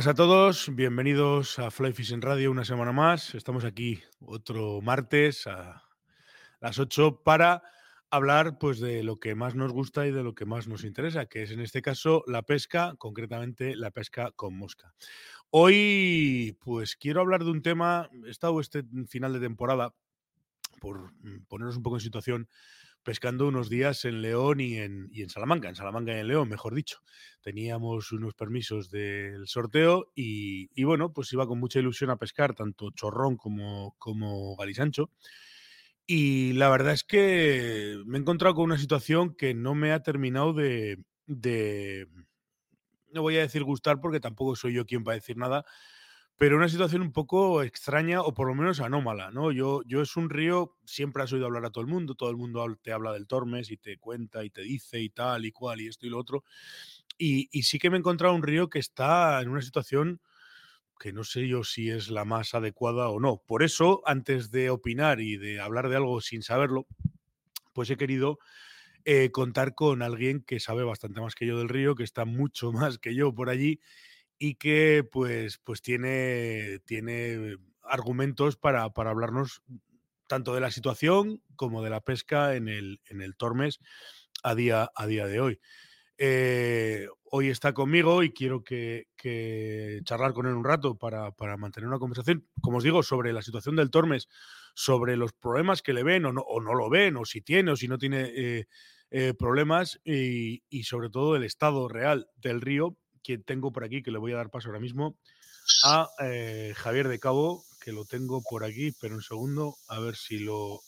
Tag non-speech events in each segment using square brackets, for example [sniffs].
Buenas a todos, bienvenidos a Fly Fishing Radio una semana más. Estamos aquí otro martes a las 8 para hablar pues de lo que más nos gusta y de lo que más nos interesa, que es en este caso la pesca, concretamente la pesca con mosca. Hoy pues quiero hablar de un tema, he estado este final de temporada por mm, ponernos un poco en situación pescando unos días en León y en, y en, Salamanca, en Salamanca y en León, mejor dicho. Teníamos unos permisos del sorteo y, y, bueno, pues iba con mucha ilusión a pescar tanto chorrón como, como galisancho. Y la verdad es que me he encontrado con una situación que no me ha terminado de, de no voy a decir gustar porque tampoco soy yo quien va a decir nada, pero una situación un poco extraña o por lo menos anómala, ¿no? Yo, yo es un río, siempre has oído hablar a todo el mundo, todo el mundo te habla del Tormes y te cuenta y te dice y tal y cual y esto y lo otro. Y, y sí que me he encontrado un río que está en una situación que no sé yo si es la más adecuada o no. Por eso, antes de opinar y de hablar de algo sin saberlo, pues he querido eh, contar con alguien que sabe bastante más que yo del río, que está mucho [laughs] más que yo por allí y que pues, pues tiene, tiene argumentos para, para hablarnos tanto de la situación como de la pesca en el, en el Tormes a día, a día de hoy. Eh, hoy está conmigo y quiero que, que, charlar con él un rato para, para, mantener una conversación, como os digo, sobre la situación del Tormes, sobre los problemas que le ven o no, o no lo ven, o si tiene o si no tiene eh, eh, problemas, y, y, sobre todo el estado real del río que tengo por aquí, que le voy a dar paso ahora mismo, a [sniffs] eh, Javier de Cabo, que lo tengo por aquí, pero un segundo, a ver si lo...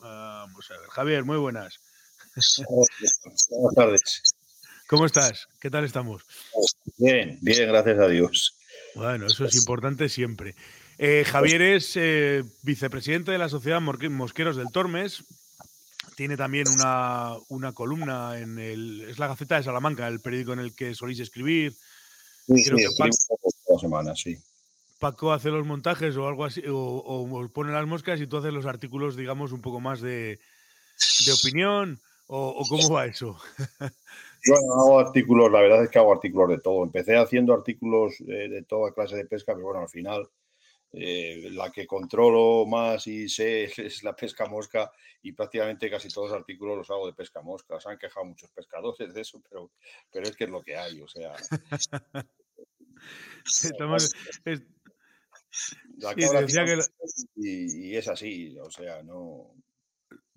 Vamos a ver. Javier, muy buenas. [laughs] Buenas tardes. [laughs] ¿Cómo estás? ¿Qué tal estamos? Bien, bien, gracias a Dios. Bueno, eso es importante siempre. Eh, Javier es eh, vicepresidente de la Sociedad Mosqueros del Tormes, tiene también una, una, columna en el. Es la Gaceta de Salamanca, el periódico en el que solís escribir. Sí, Creo sí, que Paco, semana, sí. Paco hace los montajes o algo así, o, o, pone las moscas y tú haces los artículos, digamos, un poco más de, de opinión. O, ¿O, cómo va eso? [laughs] Yo hago artículos, la verdad es que hago artículos de todo. Empecé haciendo artículos de, de toda clase de pesca, pero bueno, al final eh, la que controlo más y sé [laughs] es la pesca mosca y prácticamente casi todos los artículos los hago de pesca mosca. Se han quejado muchos pescadores de eso, pero, pero es que es lo que hay, o sea... [laughs] Estamos, [laughs] es... La sí, que... y, y es así, o sea, no...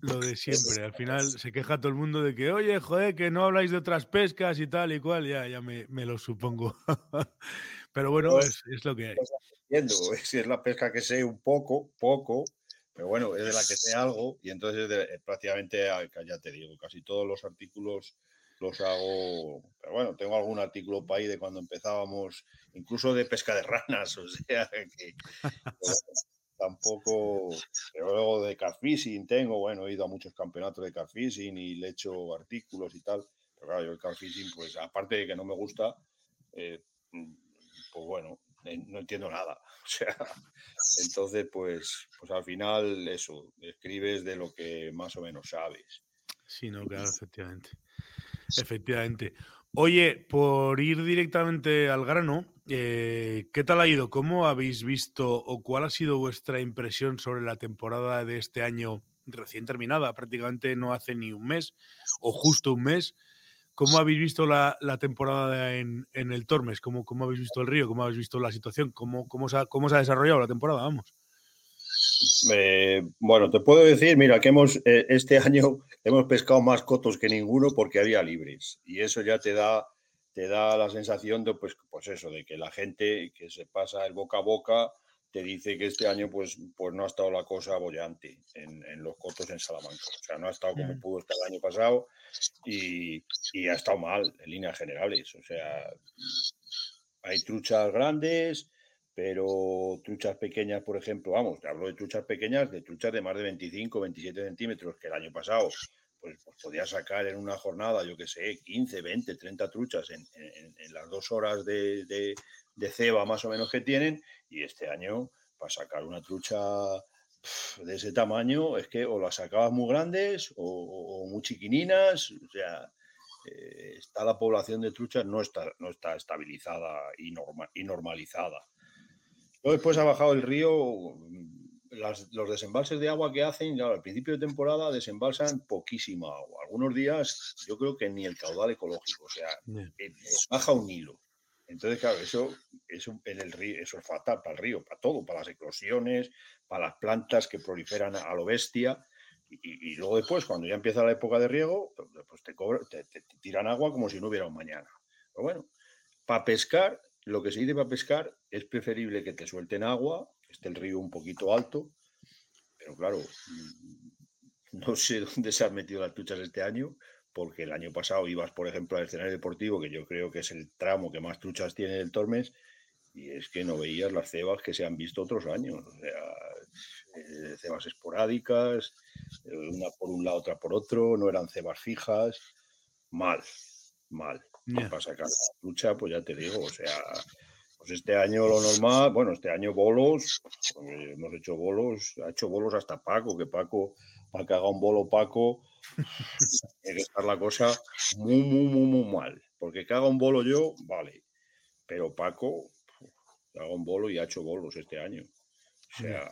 Lo de siempre, al final se queja todo el mundo de que, oye, joder, que no habláis de otras pescas y tal y cual, ya, ya me, me lo supongo. Pero bueno, pues, es, es, lo que hay. [laughs] Si es la pesca que sé un poco, poco, pero bueno, es de la que sé algo y entonces de, eh, prácticamente, ah, ya te digo, casi todos los artículos los hago, pero bueno, tengo algún artículo para ahí de cuando empezábamos, incluso de pesca de ranas, [laughs] o sea, que tampoco, pero luego de carfishing tengo, bueno, he ido a muchos campeonatos de carfishing y le he hecho artículos y tal, pero claro, yo el carfishing, pues aparte de que no me gusta, eh, pues bueno, no entiendo nada. [laughs] O sea, entonces, pues, pues al final eso, escribes de lo que más o menos sabes. Sí, no, claro, efectivamente. Efectivamente. Oye, por ir directamente al grano, eh, ¿qué tal ha ido? ¿Cómo habéis visto o cuál ha sido vuestra impresión sobre la temporada de este año recién terminada? Prácticamente no hace ni un mes o justo un mes. ¿Cómo habéis visto la, la temporada en, en, el Tormes? ¿Cómo, ¿Cómo, habéis visto el río? ¿Cómo habéis visto la situación? ¿Cómo, cómo, se, ha, cómo se ha desarrollado la temporada? Vamos. Eh, bueno, te puedo decir, mira, que hemos eh, este [laughs] año hemos pescado más cotos que ninguno porque había libres. Y eso ya te da, te da la sensación de, pues, pues eso, de que la gente que se pasa el boca a boca te dice que este año pues, pues no ha estado la cosa bollante en, en los cotos en Salamanca. O sea, no ha estado como pudo estar el año pasado y, y, ha estado mal en líneas generales. O sea, hay truchas grandes, pero truchas pequeñas, por ejemplo, vamos, te hablo de truchas pequeñas, de truchas de más de 25, 27 centímetros, que el año pasado pues, pues podía sacar en una jornada, yo que sé, 15, 20, 30 truchas en, en, en las dos horas de, de, de, ceba más o menos que tienen, y este año, para sacar una trucha de ese tamaño es que o las sacabas muy grandes o, o, muy chiquininas, o sea, eh, está la población de truchas, no está, no está estabilizada y, y normalizada. Luego después ha bajado el río, los desembalses de agua que hacen, al principio de temporada desembalsan poquísima agua. Algunos días yo creo que ni el caudal ecológico, o sea, eh, baja un hilo. Entonces, claro, eso, eso, en el río, eso es fatal para el río, para todo, para las eclosiones, para las plantas que proliferan a lo bestia. Y, luego después, cuando ya empieza la época de riego, pues, pues te, te, tiran agua como si no hubiera un mañana. Pero bueno, para pescar, lo que se dice para pescar es preferible que te suelten agua, esté el río un poquito alto, pero claro, mm, [laughs] no sé dónde se han metido las truchas este año, porque el año pasado ibas, por ejemplo, al escenario deportivo, que yo creo que es el tramo que más truchas tiene del Tormes, y es que no veías las cebas que se han visto otros años. O sea, eh, cebas esporádicas, eh, una por un lado, otra por otro, no eran cebas fijas. Mal, mal. Para sacar la trucha, pues ya te digo, o sea, pues este año lo normal, bueno, este año bolos, hemos hecho bolos, ha hecho bolos hasta Paco, que Paco, para que haga un bolo Paco, [laughs] tiene que estar la cosa muy, muy, muy, muy mal. Porque que haga un bolo yo, vale. Pero Paco, haga un bolo y ha hecho bolos este año. O sea,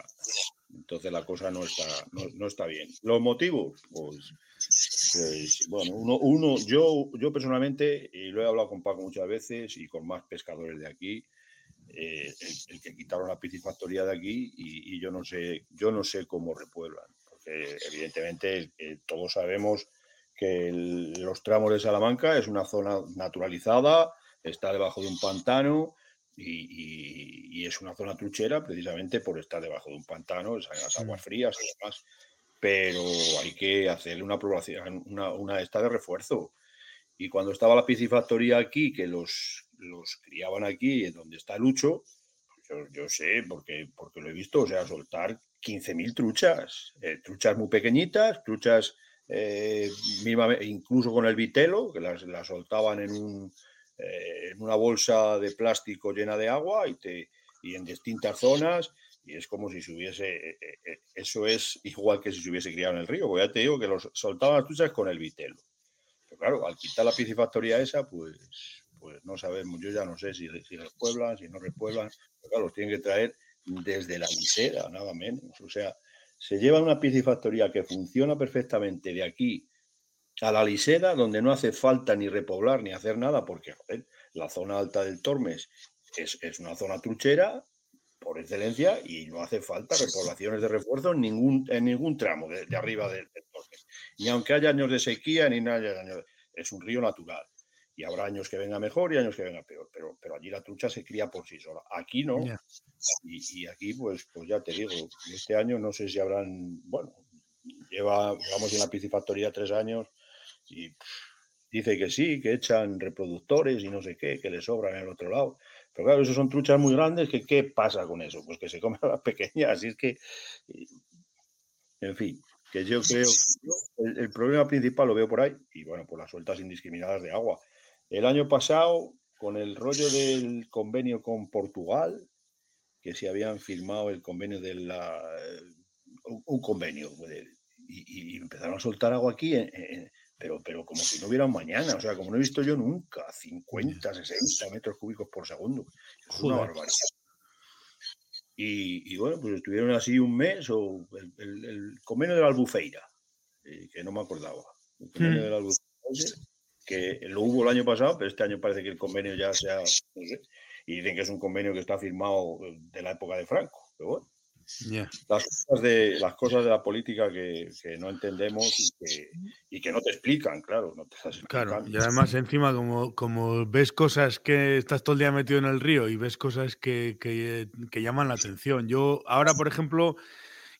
entonces la cosa no está, no, está bien. Los motivos, pues, pues bueno, uno, uno, yo, yo personalmente, y lo he hablado con Paco muchas veces y con más pescadores de aquí, eh, el, que quitaron la piscifactoría de aquí y, yo no sé, yo no sé cómo repueblan evidentemente todos sabemos que los tramos de Salamanca es una zona naturalizada, está debajo de un pantano y, es una zona truchera precisamente por estar debajo de un pantano, las aguas frías y demás. Pero hay que hacerle una población, una, una esta de refuerzo. Y cuando estaba la piscifactoría aquí, que los, los criaban aquí, donde está Lucho, pues yo, sé, porque, porque lo he visto, o sea, soltar 15.000 truchas, eh, truchas muy pequeñitas, truchas eh, incluso con el vitelo, que las, soltaban en, un, eh, en, una bolsa de plástico llena de agua y, te, y en distintas zonas, y es como si se hubiese, eso es igual que si se hubiese criado en el río, porque ya te digo que los soltaban las truchas con el vitelo. Pero claro, al quitar la piscifactoría esa, pues, pues no sabemos, yo ya no sé si, si repueblan, si no repueblan, pero claro, los tienen que traer desde la lisera, nada menos. O sea, se lleva una piscifactoría que funciona perfectamente de aquí a la lisera, donde no hace falta ni repoblar ni hacer nada, porque la zona alta del Tormes es, una zona truchera por excelencia y no hace falta repoblaciones de refuerzo en ningún, en ningún tramo de, arriba del, Tormes. Ni aunque haya años de sequía, ni nada, es un río natural y habrá años que venga mejor y años que venga peor, pero, pero allí la trucha se cría por sí sola. Aquí no. Y, aquí, pues, pues ya te digo, este año no sé si habrán, bueno, lleva, vamos, en la piscifactoría tres años y dice que sí, que echan reproductores y no sé qué, que le sobran en el otro lado. Pero claro, esos son truchas muy grandes, que ¿qué pasa con eso? Pues que se comen a las pequeñas, así es que, en fin, que yo creo, el, el problema principal lo veo por ahí, y bueno, pues las sueltas indiscriminadas de agua el año pasado, con el rollo del convenio con Portugal, que se habían firmado el convenio de la. un convenio, y, empezaron a soltar agua aquí, pero, pero como si no hubiera un mañana, o sea, como no he visto yo nunca, 50, 60 metros cúbicos por segundo. Es una barbaridad. Y, bueno, pues estuvieron así un mes, o el, convenio de la Albufeira, eh, que no me acordaba. El convenio mm. de la Albufeira que lo hubo el año pasado, pero este año parece que el convenio ya se ha... y dicen que es un convenio que está firmado de la época de Franco, pero bueno. Las, cosas de, las cosas de la política que, no entendemos y que, no te explican, claro. No te claro, y además encima como, como ves cosas que estás todo el día metido en el río y ves cosas que, que llaman la atención. Yo ahora, por ejemplo,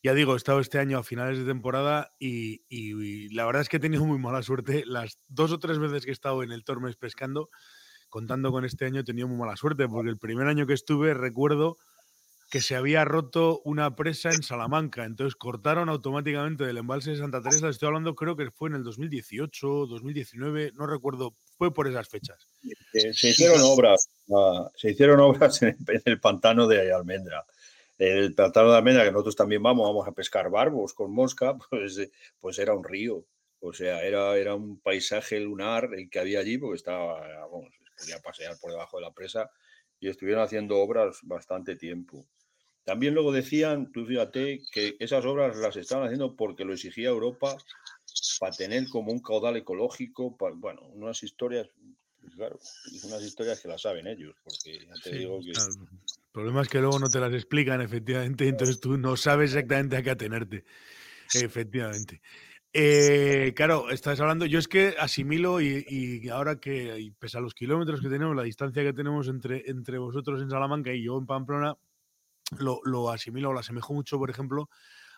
ya digo, he estado este año a finales de temporada y, la verdad es que he tenido muy mala suerte. Las dos o tres veces que he estado en el Tormes pescando, contando con este año, he tenido muy mala suerte, porque el primer año que estuve recuerdo que se había roto una presa en Salamanca, entonces cortaron automáticamente del embalse de Santa Teresa, estoy hablando creo que fue en el 2018, 2019, no recuerdo, fue por esas fechas. Se hicieron obras, ah, se hicieron obras en el pantano de Almendra el Pantano de Almendra, que nosotros también vamos, vamos a pescar barbos con mosca, [laughs] pues, eh, pues era un río. O sea, era, era un paisaje lunar el que había allí, porque estaba, vamos, podía pasear por debajo de la presa y estuvieron haciendo obras bastante tiempo. También luego decían, tú fíjate, que esas obras las estaban haciendo porque lo exigía Europa para tener como un caudal ecológico, bueno, unas historias, pues claro, unas historias que las saben ellos, porque ya te digo que... problema es que luego no te las explican, efectivamente, entonces tú no sabes exactamente a qué atenerte. Efectivamente. Eh, claro, estás hablando, yo es que asimilo y, ahora que, pese a los kilómetros que tenemos, la distancia que tenemos entre, entre vosotros en Salamanca y yo en Pamplona, lo, lo asimilo, lo asemejo mucho, por ejemplo,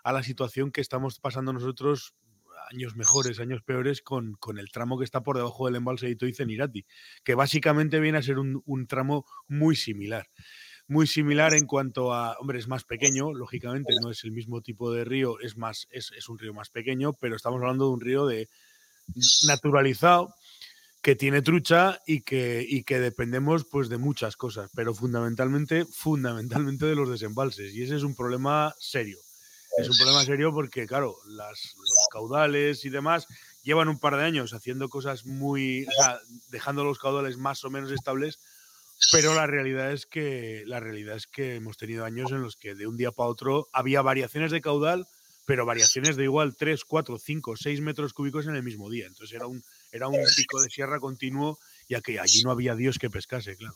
a la situación que estamos pasando nosotros años mejores, años peores, con, con, el tramo que está por debajo del embalse de Itoiz en Irati, que básicamente viene a ser un, un, tramo muy similar. Muy similar en cuanto a, hombre, es más pequeño, lógicamente, no es el mismo tipo de río, es, más, es, es un río más pequeño, pero estamos hablando de un río de naturalizado, que tiene trucha y que, y que dependemos pues de muchas cosas, pero fundamentalmente, fundamentalmente de los desembalses. Y ese es un problema serio. Es un problema serio porque, claro, las, los caudales y demás llevan un par de años haciendo cosas muy, o sea, dejando los caudales más o menos estables, pero la realidad es que la realidad es que hemos tenido años en los que de un día para otro había variaciones de caudal, pero variaciones de igual 3, 4, 5, 6 metros cúbicos en el mismo día. Entonces era un, era un pico de sierra continuo, ya que allí no había Dios que pescase, claro.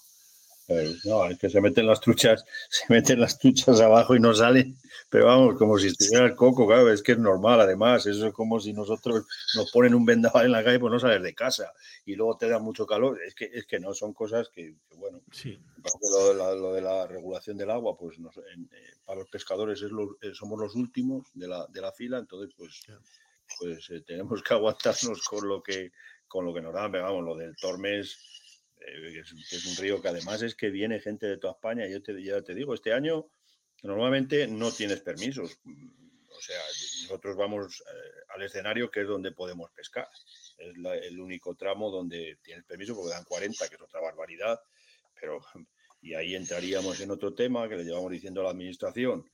No, es que se meten las truchas, [laughs] se meten las truchas abajo y no salen, pero vamos, como si estuviera el coco, claro, es que es normal, además, eso es como si nosotros nos ponen un vendaval en la calle, pues no sales de casa y luego te da mucho calor, es que, es que no, son cosas que, bueno, sí. lo, de la, regulación del agua, pues eh, para los pescadores es eh, somos los últimos de la, de la fila, entonces pues pues eh, tenemos que aguantarnos con lo que, con lo que nos dan. vamos, lo del Tormes, eh, es, un río que además es que viene gente de toda España. Yo te, ya te digo, este año normalmente no tienes permisos. O sea, nosotros vamos eh, al escenario que es donde podemos pescar. Es el único tramo donde tienes permiso porque dan 40, que es otra barbaridad. Pero, y ahí entraríamos en otro tema que le llevamos diciendo a la administración,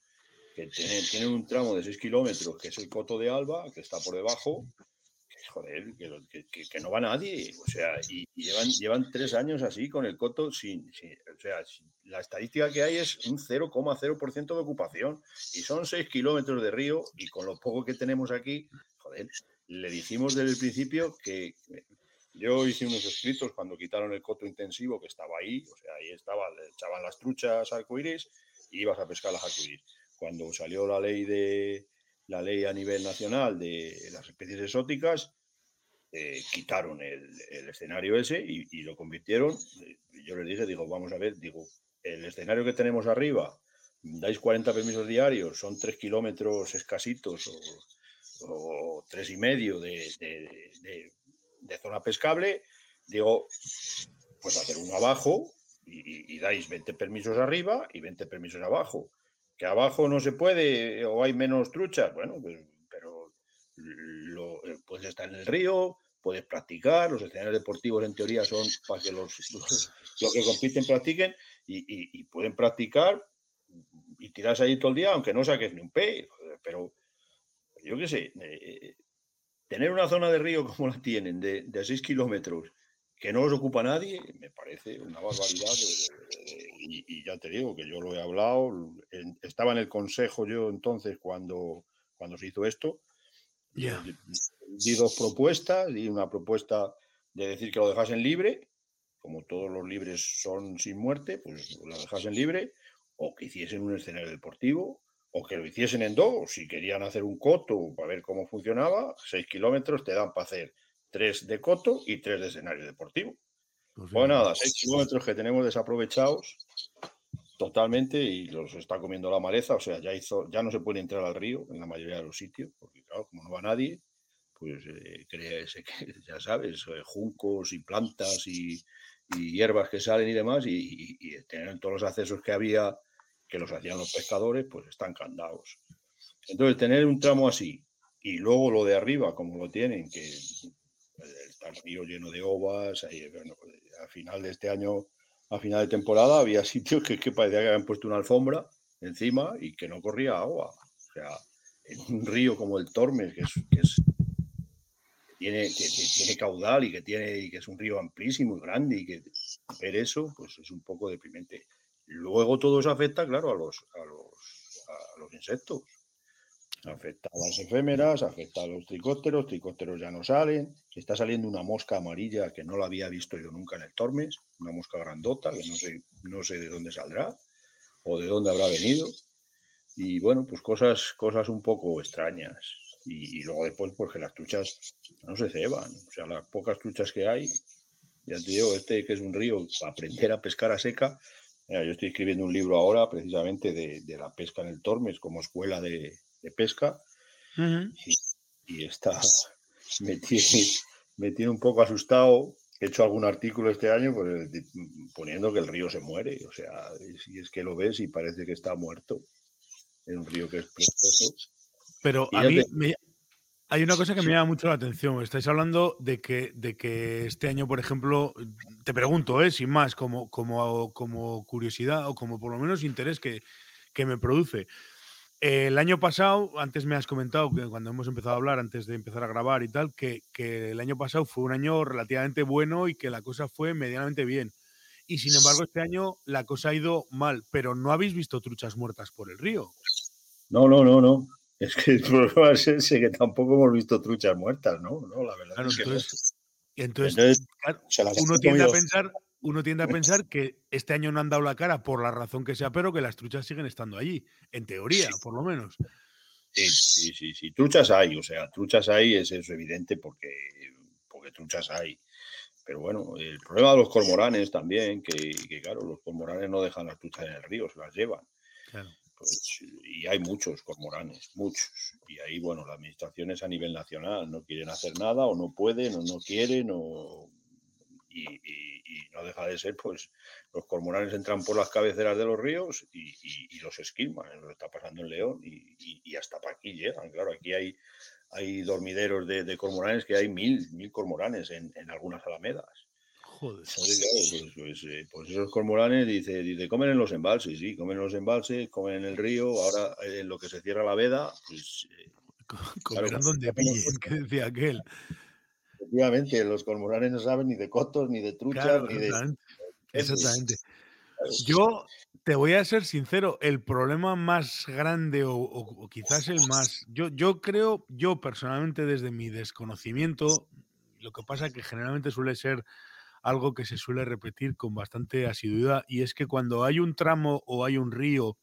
que tienen, un tramo de 6 kilómetros, que es el Coto de Alba, que está por debajo, joder, que, no va nadie. O sea, y, llevan, llevan tres años así con el Coto sin, o sea, la estadística que hay es un 0,0% de ocupación y son 6 kilómetros de río y con lo poco que tenemos aquí, joder, le dijimos desde el principio que yo hice unos escritos cuando quitaron el coto intensivo que estaba ahí, o sea, ahí estaba, le echaban las truchas arcoíris y ibas a pescar las arcoíris cuando salió la ley de la ley a nivel nacional de las especies exóticas, eh, quitaron el, escenario ese y, lo convirtieron. Eh, yo les dije, digo, vamos a ver, digo, el escenario que tenemos arriba, dais 40 permisos diarios, son 3 kilómetros escasitos o, tres y medio de, de, zona pescable, digo, pues hacer uno abajo y, y, dais 20 permisos arriba y 20 permisos abajo. Que abajo no se puede o hay menos truchas, bueno, pues, lo, eh, puedes estar en el río, puedes practicar, los escenarios deportivos en teoría son para que los, [laughs] los, que compiten practiquen y, pueden practicar y tiras ahí todo el día, aunque no saques ni un pez, pero yo qué sé, eh, tener una zona de río como la tienen, de, de 6 kilómetros, que no los ocupa nadie, me parece una barbaridad. y, ya te digo que yo lo he hablado, estaba en el consejo yo entonces cuando, cuando se hizo esto. Di dos propuestas, di una propuesta de decir que lo dejasen libre, como todos los libres son sin muerte, pues lo dejasen libre, o que hiciesen un escenario deportivo, o que lo hiciesen en dos, si querían hacer un coto para ver cómo funcionaba, seis kilómetros te dan para hacer tres de coto y tres de escenario deportivo. Pues, pues nada, seis kilómetros que tenemos desaprovechados totalmente y los está comiendo la maleza, o sea, ya hizo, ya no se puede entrar al río en la mayoría de los sitios, porque claro, como no va nadie, pues eh, que, [laughs] ya sabes, eh, juncos y plantas y, hierbas que salen y demás, y, y, tener todos los accesos que había, que los hacían los pescadores, pues están candados. Entonces, tener un tramo así, y luego lo de arriba, como lo tienen, que está el río lleno de ovas. a final de este año, a final de temporada, había sitios que, que parecía que habían puesto una alfombra encima y que no corría agua. O sea, en un río como el Tormes, que es, tiene, que, tiene caudal y que, tiene, y que es un río amplísimo y grande y que ver eso pues es un poco deprimente. Luego todo eso afecta, claro, a los, a los, a los insectos. Afecta a las efémeras, afecta a los tricópteros, tricópteros ya no salen, está saliendo una mosca amarilla que no la había visto yo nunca en el Tormes, una mosca grandota que no sé, no sé de dónde saldrá o de dónde habrá venido. Y bueno, pues cosas, cosas un poco extrañas. Y, luego después, pues que las truchas no se ceban. O sea, las pocas truchas que hay, ya te digo, este que es un río, aprender a pescar a seca. yo estoy escribiendo un libro ahora precisamente de la pesca en el Tormes como escuela de, de pesca y, está, [laughs] me tiene, un poco asustado. He hecho algún artículo este año pues, poniendo que el río se muere. O sea, si es que lo ves y parece que está muerto. Es un río que es precioso. Pero a mí hay una cosa que me llama mucho la atención. Estáis hablando de que, de que este año, por ejemplo, te pregunto, ¿eh? sin más, como, como, como curiosidad o como por lo menos interés que, que me produce. El año pasado, antes me has comentado que cuando hemos empezado a hablar, antes de empezar a grabar y tal, que, el año pasado fue un año relativamente bueno y que la cosa fue medianamente bien. Y sin embargo, este año la cosa ha ido mal, pero no habéis visto truchas muertas por el río. No, no, no, no. Es que el [laughs] problema es ese que tampoco hemos visto truchas muertas, ¿no? No, la verdad es que entonces, entonces, uno tiende a pensar uno tiende a pensar que este año no han dado la cara por la razón que sea, pero que las truchas siguen estando allí, en teoría, por lo menos. Sí, sí, sí, sí, truchas hay, o sea, truchas hay, es eso evidente porque, porque truchas hay. Pero bueno, el problema de los cormoranes también, que, claro, los cormoranes no dejan las truchas en el río, se las llevan. Pues, y hay muchos cormoranes, muchos. Y ahí, bueno, las administraciones a nivel nacional no quieren hacer nada o no pueden o no quieren o y, no deja de ser, pues los cormoranes entran por las cabeceras de los ríos y, los esquilman, lo está pasando en León y, hasta para aquí llegan. Claro, aquí hay, hay dormideros de, cormoranes que hay mil, mil cormoranes en, algunas alamedas. Joder. Pues, pues, eh, pues, esos cormoranes, dice, dice, comen en los embalses, sí, comen en los embalses, comen en el río, ahora en lo que se cierra la veda, pues... Eh, comerán donde pillen, [laughs] que decía aquel. Efectivamente, los cormoranes no saben ni de cotos, ni de truchas, ni de. Exactamente. Yo te voy a ser sincero, el problema más grande o, quizás el más, yo, yo creo, yo personalmente desde mi desconocimiento, lo que pasa que generalmente suele ser algo que se suele repetir con bastante asiduidad y es que cuando hay un tramo o hay un río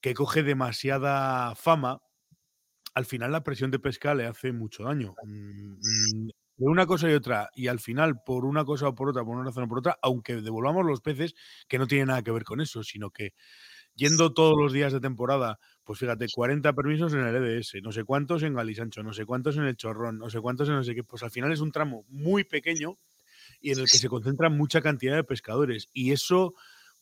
que coge demasiada fama, al final la presión de pesca le hace mucho daño. De una cosa y otra, y al final, por una cosa o por otra, por una razón o por otra, aunque devolvamos los peces, que no tiene nada que ver con eso, sino que yendo todos los días de temporada, pues fíjate, 40 permisos en el EDS, no sé cuántos en Galisancho, no sé cuántos en el Chorrón, no sé cuántos en no sé qué, pues al final es un tramo muy pequeño y en el que se concentra mucha cantidad de pescadores. Y eso,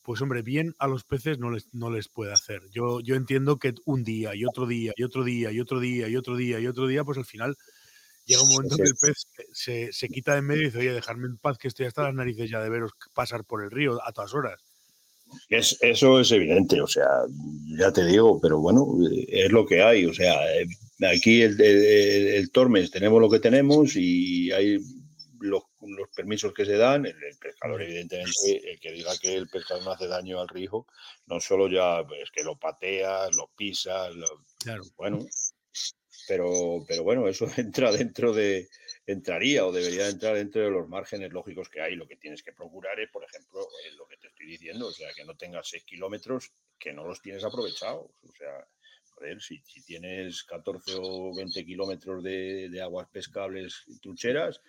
pues hombre, bien a los peces no les, no les puede hacer. Yo, yo entiendo que un día y otro día y otro día y otro día y otro día y otro día, pues al final llega un momento que el pez se, se, quita de en medio y dice, oye, dejarme en paz que estoy hasta las narices ya de veros pasar por el río a todas horas. Es, eso es evidente, o sea, ya te digo, pero bueno, es lo que hay, o sea, eh, aquí el, el, Tormes tenemos lo que tenemos y hay los, los permisos que se dan, el, pescador evidentemente, el que diga que el pescador no hace daño al río, no solo ya es que lo pateas, lo pisas, lo, claro. bueno, pero, pero bueno, eso [laughs] entra dentro de, entraría o debería entrar dentro de los márgenes lógicos que hay. Lo que tienes que procurar es, por ejemplo, lo que te estoy diciendo, o sea, que no tengas 6 kilómetros que no los tienes aprovechados. O sea, ver, si, si, tienes 14 o 20 kilómetros de, de, aguas pescables y trucheras,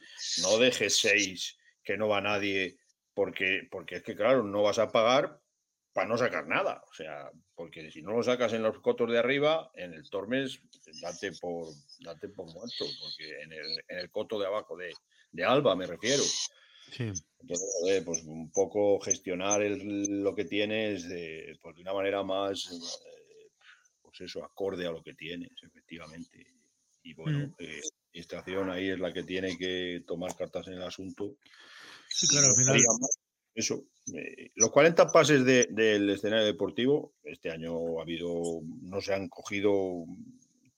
no dejes 6 que no va nadie, porque, porque es que, claro, no vas a pagar para no sacar nada. O sea, porque si no lo sacas en los cotos de arriba, en el Tormes, date por, date por muerto, porque en el, en el coto de abajo de, de Alba me refiero. Sí. Entonces, pues un poco gestionar el, lo que tienes de, pues de una manera más, eh, pues eso, acorde a lo que tienes, efectivamente. Y bueno, mm. eh, la administración ahí es la que tiene que tomar cartas en el asunto. Sí, claro, al final eso. Los 40 pases del escenario deportivo, este año ha habido, no se han cogido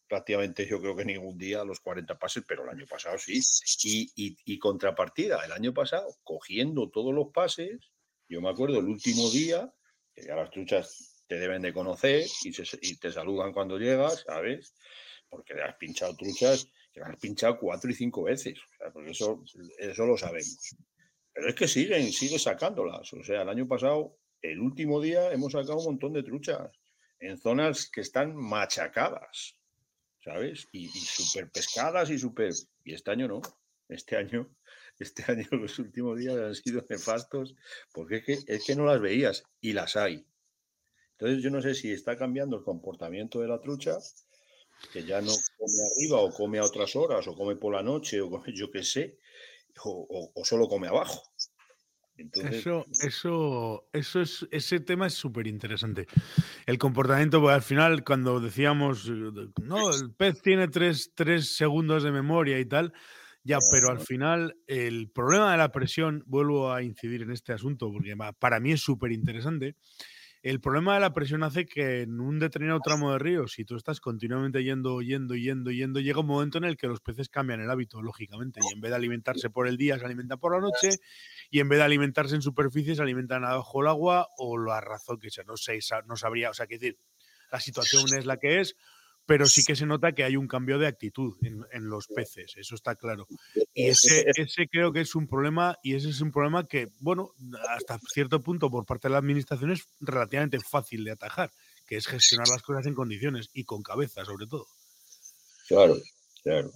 prácticamente yo creo que ningún día los 40 pases, pero el año pasado sí. Y, contrapartida, el año pasado, cogiendo todos los pases, yo me acuerdo el último día, que ya las truchas te deben de conocer y, te saludan cuando llegas, ¿sabes? Porque le has pinchado truchas que has pinchado cuatro y cinco veces, porque eso, eso lo sabemos. Pero es que siguen, sigue sacándolas. O sea, el año pasado, el último día, hemos sacado un montón de truchas en zonas que están machacadas, ¿sabes? Y, y súper pescadas y súper... Y este año no. Este año, [laughs] este año los últimos días han sido nefastos porque es que, es que no las veías y las hay. Entonces yo no sé si está cambiando el comportamiento de la trucha, que ya no come arriba o come a otras horas o come por la noche o [laughs] yo qué sé, o, solo come abajo. eso, eso, eso es, ese tema es súper interesante. El comportamiento, pues, al final, cuando decíamos, no, el pez tiene tres, segundos de memoria y tal, ya, pero al final el problema de la presión, vuelvo a incidir en este asunto, porque para mí es súper interesante, el problema de la presión hace que en un determinado tramo de río, si tú estás continuamente yendo, yendo, yendo, yendo, llega un momento en el que los peces cambian el hábito, lógicamente, y en vez de alimentarse por el día, se alimentan por la noche, y en vez de alimentarse en superficie, se alimentan abajo el agua, o la razón que sea, no sé, no sabría, o sea, que decir, la situación es la que es, pero sí que se nota que hay un cambio de actitud en, los peces, eso está claro. Y ese, ese, creo que es un problema, y ese es un problema que, bueno, hasta cierto punto por parte de la administración es relativamente fácil de atajar, que es gestionar las cosas en condiciones y con cabeza, sobre todo. Claro, claro.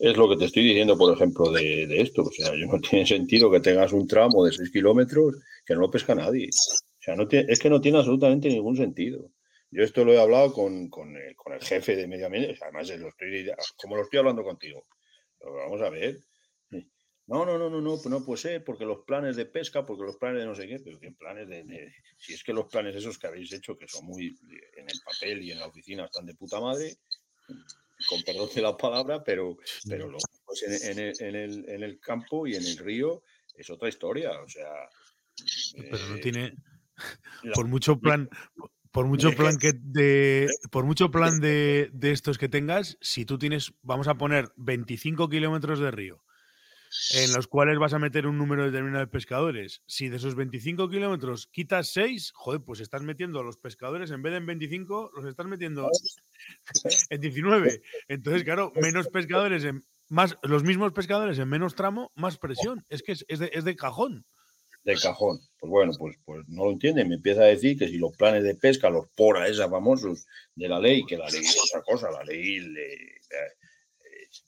Es lo que te estoy diciendo, por ejemplo, de, esto. O sea, no [laughs] tiene sentido que tengas un tramo de 6 kilómetros que no lo pesca nadie. O sea, no es que no tiene absolutamente ningún sentido. Yo esto lo he hablado con, con, el, con el, jefe de medio ambiente, además lo estoy, como lo estoy hablando contigo. vamos a ver. No, no, no, no, no, no puede ser, porque los planes de pesca, porque los planes de no sé qué, pero qué planes de, Si es que los planes esos que habéis hecho, que son muy en el papel y en la oficina, están de puta madre, con perdón de la palabra, pero, pero luego pues en, el, en, el, en, el, campo y en el río es otra historia, o sea... Pero no eh, tiene... Por mucho plan, por mucho plan que de, por mucho plan de, estos que tengas, si tú tienes, vamos a poner 25 kilómetros de río, en los cuales vas a meter un número determinado de pescadores, si de esos 25 kilómetros quitas 6, joder, pues estás metiendo a los pescadores, en vez de en 25, los estás metiendo [laughs] en 19. Entonces, claro, [laughs] menos pescadores, en, más, los mismos pescadores en menos tramo, más presión. Es que es, de, es de cajón de cajón. Pues bueno, pues, pues no lo entiende. Me empieza a decir que si los planes de pesca, los PORA, esas famosos de la ley, que la ley es otra cosa, la ley, eh,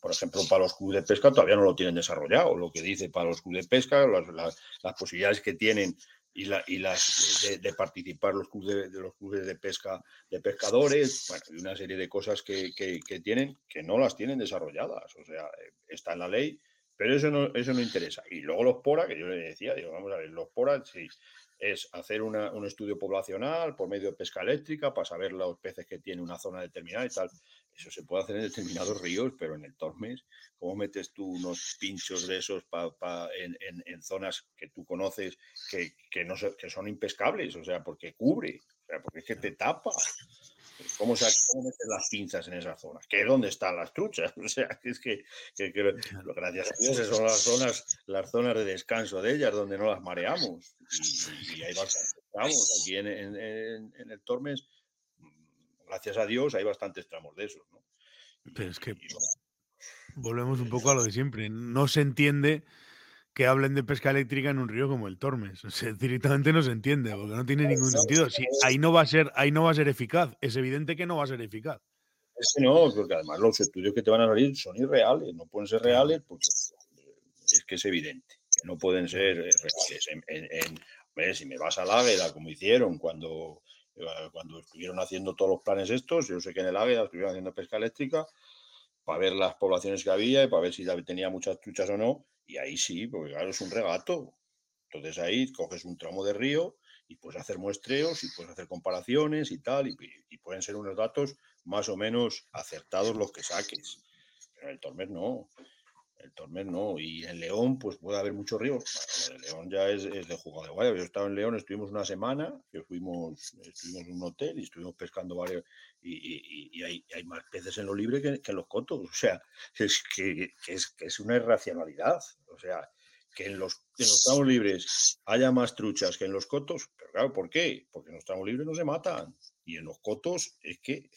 por ejemplo, para los clubes de pesca todavía no lo tienen desarrollado. Lo que dice para los clubes de pesca, las, posibilidades que tienen y, la, y las de, participar los clubes de, los clubes de pesca de pescadores, bueno, y una serie de cosas que, que, que tienen que no las tienen desarrolladas. O sea, eh, está en la ley pero eso no, eso no interesa. Y luego los PORA, que yo le decía, digo, vamos a ver, los PORA sí, es hacer un estudio poblacional por medio de pesca eléctrica para saber los peces que tiene una zona determinada y tal. Eso se puede hacer en determinados ríos, pero en el Tormes, ¿cómo metes tú unos pinchos de esos en, zonas que tú conoces que, que, no, que son impescables? O sea, porque cubre, o sea, porque es que te tapa. ¿Cómo, se, cómo meten las pinzas en esas zonas? ¿Qué dónde están las truchas? [laughs] O sea, es que, gracias a Dios son las zonas, las zonas de descanso de ellas donde no las mareamos. Y, hay bastantes tramos aquí en, el Tormes, gracias a Dios, hay bastantes tramos de esos. ¿no? Pero es que volvemos un poco a lo de siempre. No se entiende que hablen de pesca eléctrica en un río como el Tormes. [laughs] directamente no se entiende, porque no tiene ningún sentido. Si ahí no va a ser, ahí no va a ser eficaz. Es evidente que no va a ser eficaz. Es que no, porque además los estudios que te van a salir son irreales, no pueden ser reales porque es que es evidente que no pueden ser reales. si me vas al Águeda, como hicieron cuando, cuando estuvieron haciendo todos los planes estos, yo sé que en el Águeda estuvieron haciendo pesca eléctrica para ver las poblaciones que había y para ver si tenía muchas truchas o no, y ahí sí, porque claro, es un regato. Entonces ahí coges un tramo de río y puedes hacer muestreos y puedes hacer comparaciones y tal, y, pueden ser unos datos más o menos acertados los que saques. Pero en el Tormes no. El Tormes no. Y en León, pues puede haber muchos ríos. el León ya es, de jugo de guaya. Yo he estado en León, estuvimos una semana, que fuimos, estuvimos en un hotel y estuvimos pescando varios. Y, hay, más peces en lo libre que, en los cotos. O sea, es que, es, que es una irracionalidad. O sea, que en los, en los tramos libres haya más truchas que en los cotos. Pero claro, ¿por qué? Porque en los tramos libres no se matan. Y en los cotos es que,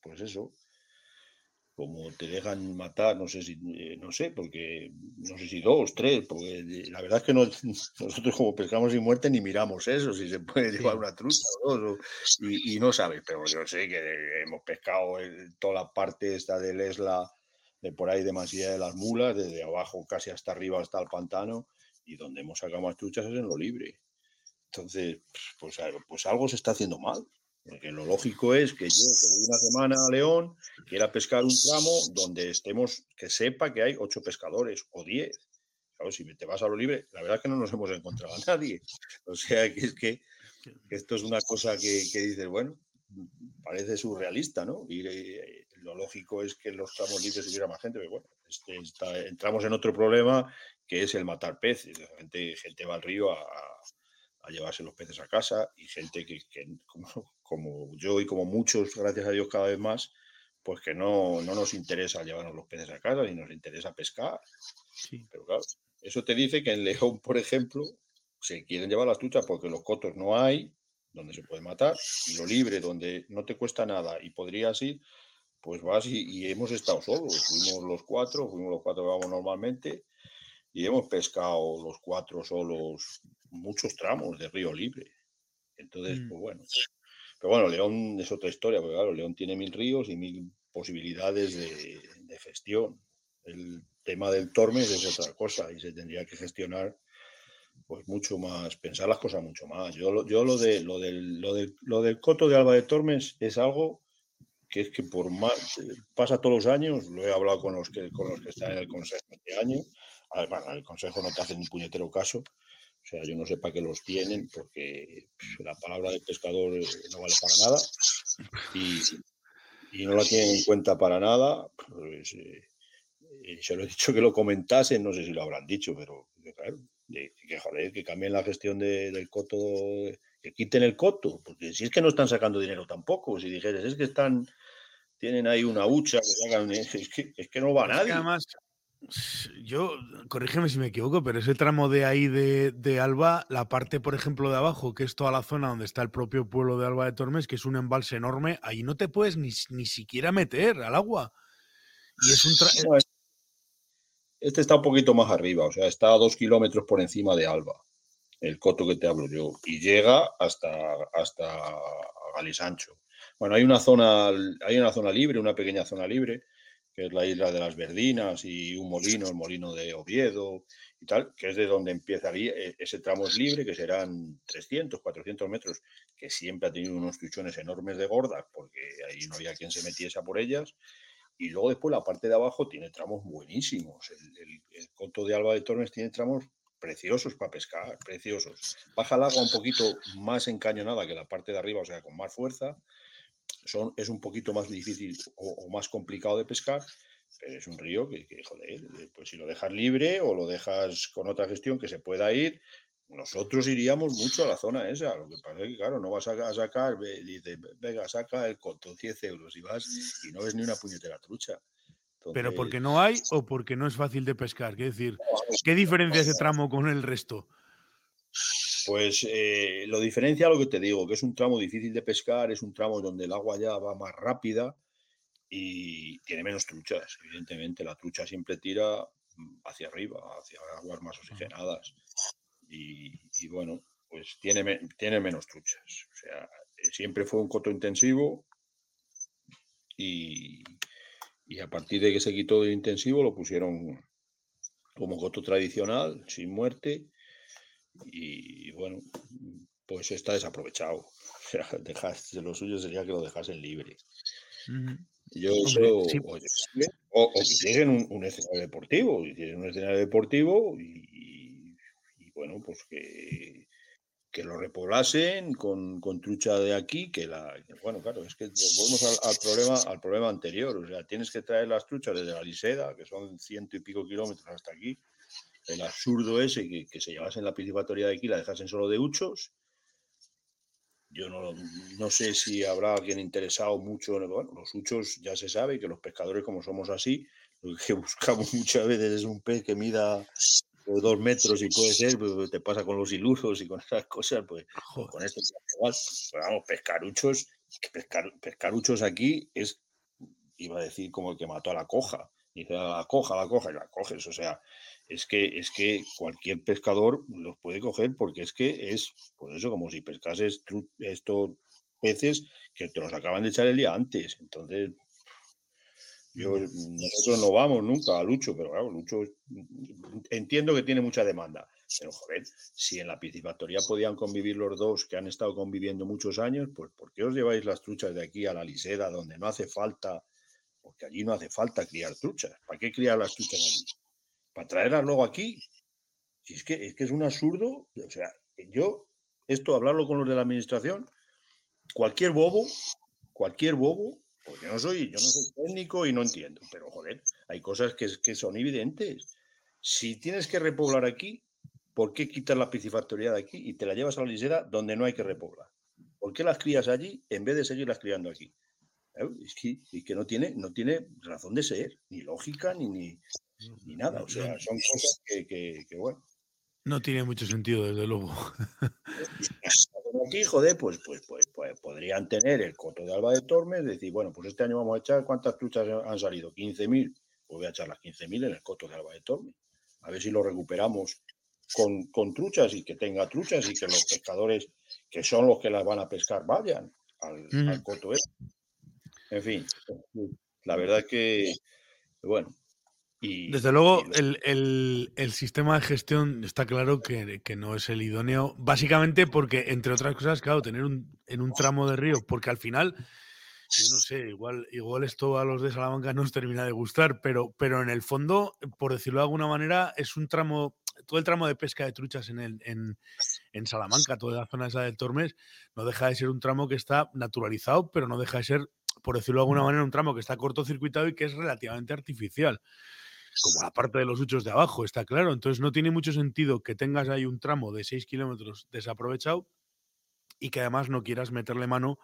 pues eso, como te dejan matar, no sé si, eh, no sé, porque no sé si dos, tres, porque la verdad es que [laughs] nosotros como pescamos sin muerte ni miramos eso, si se puede llevar una trucha o dos, y, no sabes, pero yo sé que hemos pescado toda la parte esta del Esla, de por ahí demasiado de las mulas, desde abajo casi hasta arriba hasta el pantano, y donde hemos sacado más truchas es en lo libre. Entonces, pues, pues algo se está haciendo mal. Porque lo lógico es que yo, que voy una semana a León, quiera pescar un tramo donde estemos, que sepa que hay ocho pescadores o diez. Claro, si te vas a lo libre, la verdad es que no nos hemos encontrado a [laughs] nadie. O sea, que es que, esto es una cosa que, dices, bueno, parece surrealista, ¿no? Y eh, lo lógico es que los tramos libres hubiera más gente, pero bueno, este entramos en otro problema que es el matar peces. Gente, gente va al río a llevarse los peces a casa y gente que, como, yo y como muchos, gracias a Dios cada vez más, pues que no, no nos interesa llevarnos los peces a casa ni nos interesa pescar. Pero claro, eso te dice que en León, por ejemplo, se quieren llevar las truchas porque los cotos no hay donde se puede matar y lo libre donde no te cuesta nada y podrías ir, pues vas y, y hemos estado solos. Fuimos los cuatro, fuimos los cuatro que vamos normalmente y hemos pescado los cuatro solos muchos tramos de río libre. Entonces, mm. pues bueno. Pero bueno, León es otra historia, porque claro, León tiene mil ríos y mil posibilidades de, gestión. El tema del Tormes es otra cosa y se tendría que gestionar pues mucho más, pensar las cosas mucho más. Yo, yo lo, de, lo, del, lo, del, lo del coto de Alba de Tormes es algo que es que por más, pasa todos los años, lo he hablado con los que, con los que están en el consejo este año, además el consejo no te hace ni puñetero caso, o sea, yo no sé para qué los tienen, porque la palabra del pescador eh, no vale para nada y, no la tienen en cuenta para nada. Pues, eh, se lo he dicho que lo comentasen, no sé si lo habrán dicho, pero claro, que, joder, que cambien la gestión del coto, que quiten el coto, porque si es que no están sacando dinero tampoco, si dijeras, es que están, tienen ahí una hucha, [laughs] es, que, es que no va nadie. Yo, corrígeme si me equivoco, pero ese tramo de ahí de, Alba, la parte, por ejemplo, de abajo, que es toda la zona donde está el propio pueblo de Alba de Tormes, que es un embalse enorme, ahí no te puedes ni, siquiera meter al agua. Y es un Este está un poquito más arriba, o sea, está a dos kilómetros por encima de Alba, el coto que te hablo yo, y llega hasta, hasta Galisancho. Bueno, hay una zona, hay una zona libre, una pequeña zona libre, que es la isla de las Verdinas, y un molino, el molino de Oviedo y tal, que es de donde empezaría e, ese tramo es libre, que serán 300, 400 metros, que siempre ha tenido unos tuchones enormes de gordas, porque ahí no había quien se metiese por ellas. Y luego después la parte de abajo tiene tramos buenísimos. El, el, coto de Alba de Tormes tiene tramos preciosos para pescar, preciosos. Baja el agua un poquito más encañonada que la parte de arriba, o sea, con más fuerza, son, es un poquito más difícil o, más complicado de pescar, pero es un río que, joder, eh, pues si lo dejas libre o lo dejas con otra gestión que se pueda ir, nosotros iríamos mucho a la zona esa. Lo que pasa es que, claro, no vas a, sacar, dice, venga, saca el coto, 10 euros y vas y no ves ni una puñetera trucha. ¿Pero porque no hay o porque no es fácil de pescar? ¿Qué decir? ¿Qué diferencia ese tramo con el resto? Pues eh, lo diferencia lo que te digo, que es un tramo difícil de pescar, es un tramo donde el agua ya va más rápida y tiene menos truchas. Evidentemente, la trucha siempre tira hacia arriba, hacia aguas más oxigenadas. Y, bueno, pues tiene, tiene menos truchas. O sea, siempre fue un coto intensivo y, y a partir de que se quitó de intensivo lo pusieron como coto tradicional, sin muerte y bueno, pues está desaprovechado. [laughs] O sea, dejas, lo suyo sería que lo dejasen libre. Yo creo, o, que tienen un, escenario deportivo, y tienen un escenario deportivo y, bueno, pues que, que lo repoblasen con, con, trucha de aquí, que la. Bueno, claro, es que volvemos al, problema, al problema anterior. O sea, tienes que traer las truchas desde la Liseda, que son ciento y pico kilómetros hasta aquí. El absurdo ese que, que se llevasen la piscifactoría de aquí, la dejasen solo de huchos. Yo no, no sé si habrá alguien interesado mucho. En bueno, los huchos ya se sabe que los pescadores, como somos así, lo que [laughs] buscamos muchas veces es un pez que mida dos metros y puede ser, pues, te pasa con los ilusos y con esas cosas, pues, pues con esto igual. Pero vamos, pescaruchos, pescaruchos aquí es, iba a decir como el que mató a la coja. Dice a la coja, la coja y la coges. O sea, es que, es que cualquier pescador los puede coger porque es que es, por eso, como si pescases estos peces que te los acaban de echar el día antes. Entonces, yo, nosotros no vamos nunca a Lucho, pero claro, Lucho entiendo que tiene mucha demanda. Pero joder, si en la piscifactoría podían convivir los dos que han estado conviviendo muchos años, pues ¿por qué os lleváis las truchas de aquí a la Liseda, donde no hace falta? Porque allí no hace falta criar truchas. ¿Para qué criar las truchas allí? ¿Para traerlas luego aquí? Si es que es, que es un absurdo. O sea, yo, esto, hablarlo con los de la administración, cualquier bobo, cualquier bobo pues yo no soy, yo no soy técnico y no entiendo, pero joder, hay cosas que, que son evidentes. Si tienes que repoblar aquí, ¿por qué quitas la piscifactoría de aquí y te la llevas a la lisera donde no hay que repoblar? ¿Por qué las crías allí en vez de seguirlas criando aquí? Es que, que no, tiene, no tiene razón de ser, ni lógica, ni, ni, nada. O sea, son cosas que, que bueno. No tiene mucho sentido, desde luego. [laughs] [laughs] aquí, joder, pues, pues, pues, pues, podrían tener el coto de Alba de Tormes, decir, bueno, pues este año vamos a echar, ¿cuántas truchas han salido? 15.000. Pues voy a echar las 15.000 en el coto de Alba de Tormes. A ver si lo recuperamos con, con, truchas y que tenga truchas y que los pescadores, que son los que las van a pescar, vayan al, coto este. En fin, la verdad es que, bueno, desde luego, el, sistema de gestión está claro que, no es el idóneo, básicamente porque, entre otras cosas, claro, tener un, en un tramo de río, porque al final, yo no sé, igual, igual esto a los de Salamanca no nos termina de gustar, pero, pero en el fondo, por decirlo de alguna manera, es un tramo, todo el tramo de pesca de truchas en, el, en, en Salamanca, toda la zona esa del Tormes, no deja de ser un tramo que está naturalizado, pero no deja de ser, por decirlo de alguna manera, un tramo que está cortocircuitado y que es relativamente artificial como la parte de los huchos de abajo, está claro. Entonces no tiene mucho sentido que tengas ahí un tramo de 6 kilómetros desaprovechado y que además no quieras meterle mano,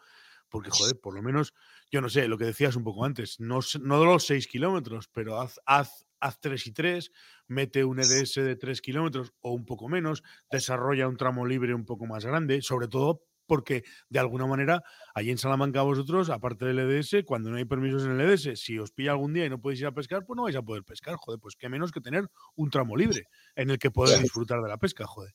porque joder, por lo menos, yo no sé, lo que decías un poco antes, no, no de los 6 kilómetros, pero haz, haz, haz 3 y 3, mete un EDS de 3 kilómetros o un poco menos, desarrolla un tramo libre un poco más grande, sobre todo porque de alguna manera allí en Salamanca vosotros, aparte del EDS, cuando no hay permisos en el EDS, si os pilla algún día y no podéis ir a pescar, pues no vais a poder pescar, joder, pues qué menos que tener un tramo libre en el que poder disfrutar de la pesca, joder.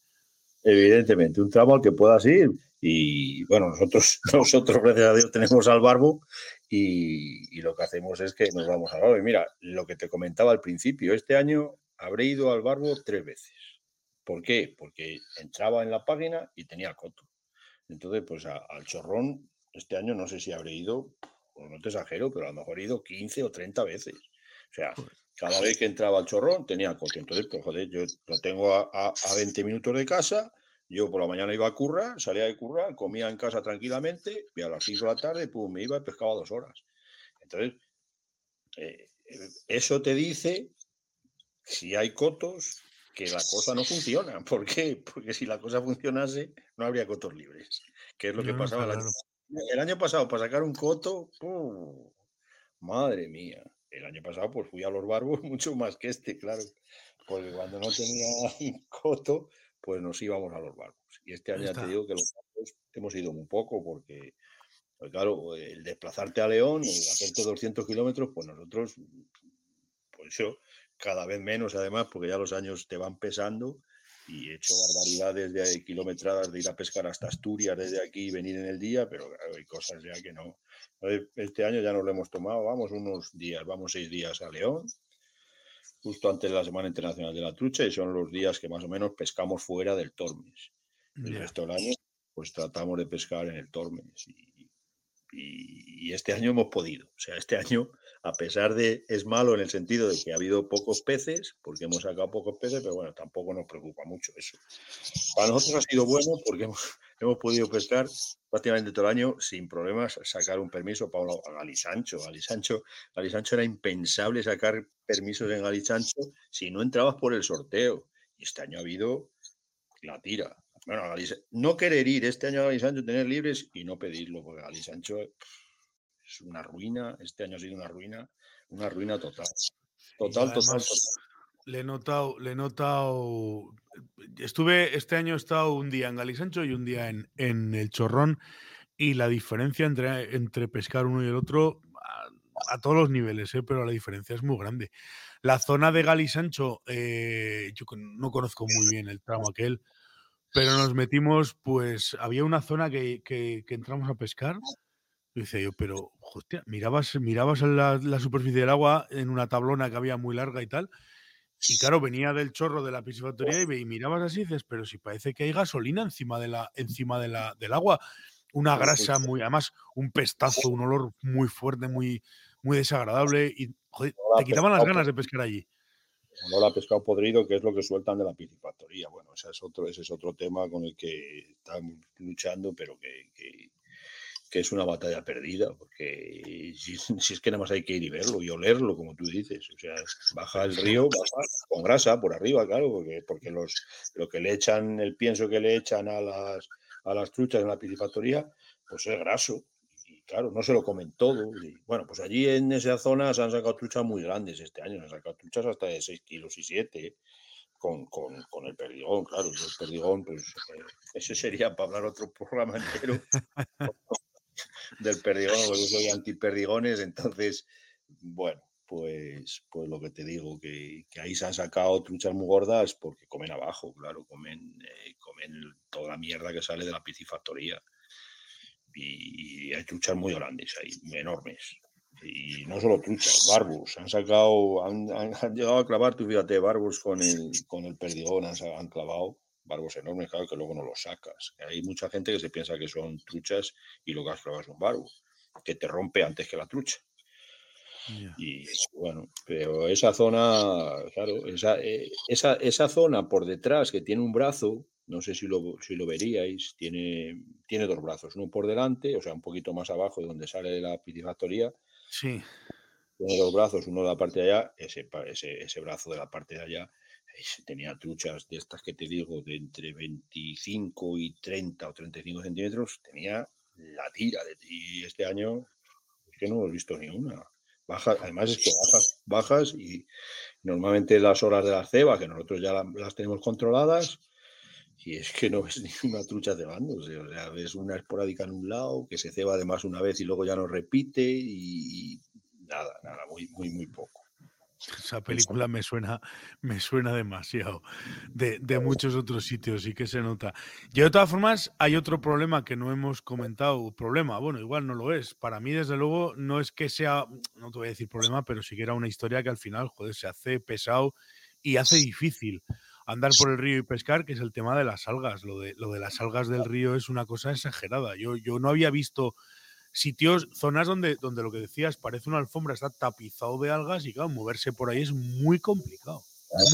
Evidentemente, un tramo al que puedas ir. Y bueno, nosotros, [laughs] nosotros gracias a Dios, tenemos al barbo y, y lo que hacemos es que nos vamos al barbo. Y mira, lo que te comentaba al principio, este año habré ido al barbo tres veces. ¿Por qué? Porque entraba en la página y tenía coto entonces, pues al chorrón, este año no sé si habré ido, pues no te exagero, pero a lo mejor he ido 15 o 30 veces. O sea, cada vez que entraba al chorrón tenía coche. Entonces, pues joder, yo lo tengo a, a, 20 minutos de casa. Yo por la mañana iba a currar, salía de currar, comía en casa tranquilamente y a las 5 de la tarde, pues me iba y pescaba dos horas. Entonces, eh, eso te dice si hay cotos, que la cosa no funciona. [laughs] ¿Por qué? Porque si la cosa funcionase, no habría cotos libres, que es lo que pasaba el, año, el, año, pasado. Para sacar un coto, madre mía. El año pasado pues fui a los barbos [laughs] mucho más que este, claro. Porque cuando no tenía [laughs] un coto, pues nos íbamos a los barbos. Y este año ya te digo que los barbos hemos ido muy poco porque, pues claro, el desplazarte a León, y hacerte 200 kilómetros, pues nosotros, pues yo, cada vez menos además, porque ya los años te van pesando y he hecho barbaridades de kilometradas de ir a pescar hasta Asturias desde aquí y venir en el día, pero hay cosas ya que no. Este año ya nos lo hemos tomado, vamos unos días, vamos seis días a León, justo antes de la Semana Internacional de la Trucha, y son los días que más o menos pescamos fuera del Tormes. El resto del año, pues tratamos de pescar en el Tormes. Y, y, este año hemos podido. O sea, este año a pesar de, es malo en el sentido de que ha habido pocos peces, porque hemos sacado pocos peces, pero bueno, tampoco nos preocupa mucho eso. Para nosotros ha sido bueno porque hemos, [laughs] hemos podido pescar prácticamente todo el año sin problemas, sacar un permiso para Galisancho. Galisancho, Galisancho era impensable sacar permisos en Galisancho si no entrabas por el sorteo. Y este año ha habido la tira. Bueno, no querer ir este año a Galisancho, tener libres y no pedirlo, porque Galisancho es una ruina, este año ha sido una ruina, una ruina total. Total, total, Le he notado, le he notado. Estuve, este año he estado un día en Galisancho y un día en, en el Chorrón. Y la diferencia entre, entre pescar uno y el otro, a, todos los niveles, ¿eh? pero la diferencia es muy grande. La zona de Galisancho, eh, yo no conozco muy bien el tramo aquel, pero nos metimos, pues había una zona que, que, que entramos a pescar Dice yo, pero, hostia, mirabas, mirabas la, la, superficie del agua en una tablona que había muy larga y tal. Y claro, venía del chorro de la piscifactoría y, y mirabas así y dices, pero si parece que hay gasolina encima, de la, encima de la, del agua. Una grasa muy, además, un pestazo, un olor muy fuerte, muy, muy desagradable. Y joder, te quitaban las ganas de pescar allí. No la pescado podrido, que es lo que sueltan de la piscifactoría. Bueno, ese es otro, ese es otro tema con el que estamos luchando, pero que, que que es una batalla perdida, porque [laughs] si, es que nada más hay que ir y verlo y olerlo, como tú dices. O sea, baja el río con grasa por arriba, claro, porque, porque los, lo que le echan, el pienso que le echan a las, a las truchas en la piscifactoría, pues es graso. Y claro, no se lo comen todo. bueno, pues allí en esa zona se han sacado truchas muy grandes este año, se han sacado truchas hasta de 6 kilos y 7. Con, con, con, el perdigón, claro, el perdigón, pues eh, ese sería para hablar otro [laughs] programa entero, [laughs] del perdigón, porque soy [laughs] antiperdigones, entonces, bueno, pues, pues lo que te digo, que, que, ahí se han sacado truchas muy gordas porque comen abajo, claro, comen, eh, comen toda la mierda que sale de la piscifactoría. Y, y hay truchas muy grandes ahí, enormes. Y no solo truchas, barbos. Han sacado, han, han, han, llegado a clavar, tú fíjate, barbos con el, con el perdigón, han, han clavado barbos enormes, claro, que luego no los sacas. Hay mucha gente que se piensa que son truchas y lo que has clavado es un barbo, que te rompe antes que la trucha. Y bueno, pero esa zona, claro, esa, eh, esa, esa, zona por detrás que tiene un brazo, no sé si lo, si lo veríais, tiene, tiene dos brazos, uno por delante, o sea, un poquito más abajo de donde sale la piscifactoría. Sí. Tiene dos brazos, uno de la parte de allá, ese, ese, ese brazo de la parte de allá tenía truchas de estas que te digo, de entre 25 y 30 o 35 centímetros, tenía la tira de y este año es que no hemos visto ni una. Baja, además es que bajas, bajas y normalmente las horas de la ceba, que nosotros ya las tenemos controladas, y es que no ves [laughs] ni una trucha cebando, o sea, ves una esporádica en un lado, que se ceba además una vez y luego ya no repite, y, y nada, nada, muy, muy, muy poco. Esa película me suena, me suena demasiado de, de, muchos otros sitios y que se nota. Y de todas formas, hay otro problema que no hemos comentado. Problema, bueno, igual no lo es. Para mí, desde luego, no es que sea, no te voy a decir problema, pero sí que era una historia que al final, joder, se hace pesado y hace difícil andar por el río y pescar, que es el tema de las algas. Lo de, lo de las algas del río es una cosa exagerada. Yo, yo no había visto sitios, zonas donde, donde lo que decías parece una alfombra, está tapizado de algas y claro, moverse por ahí es muy complicado.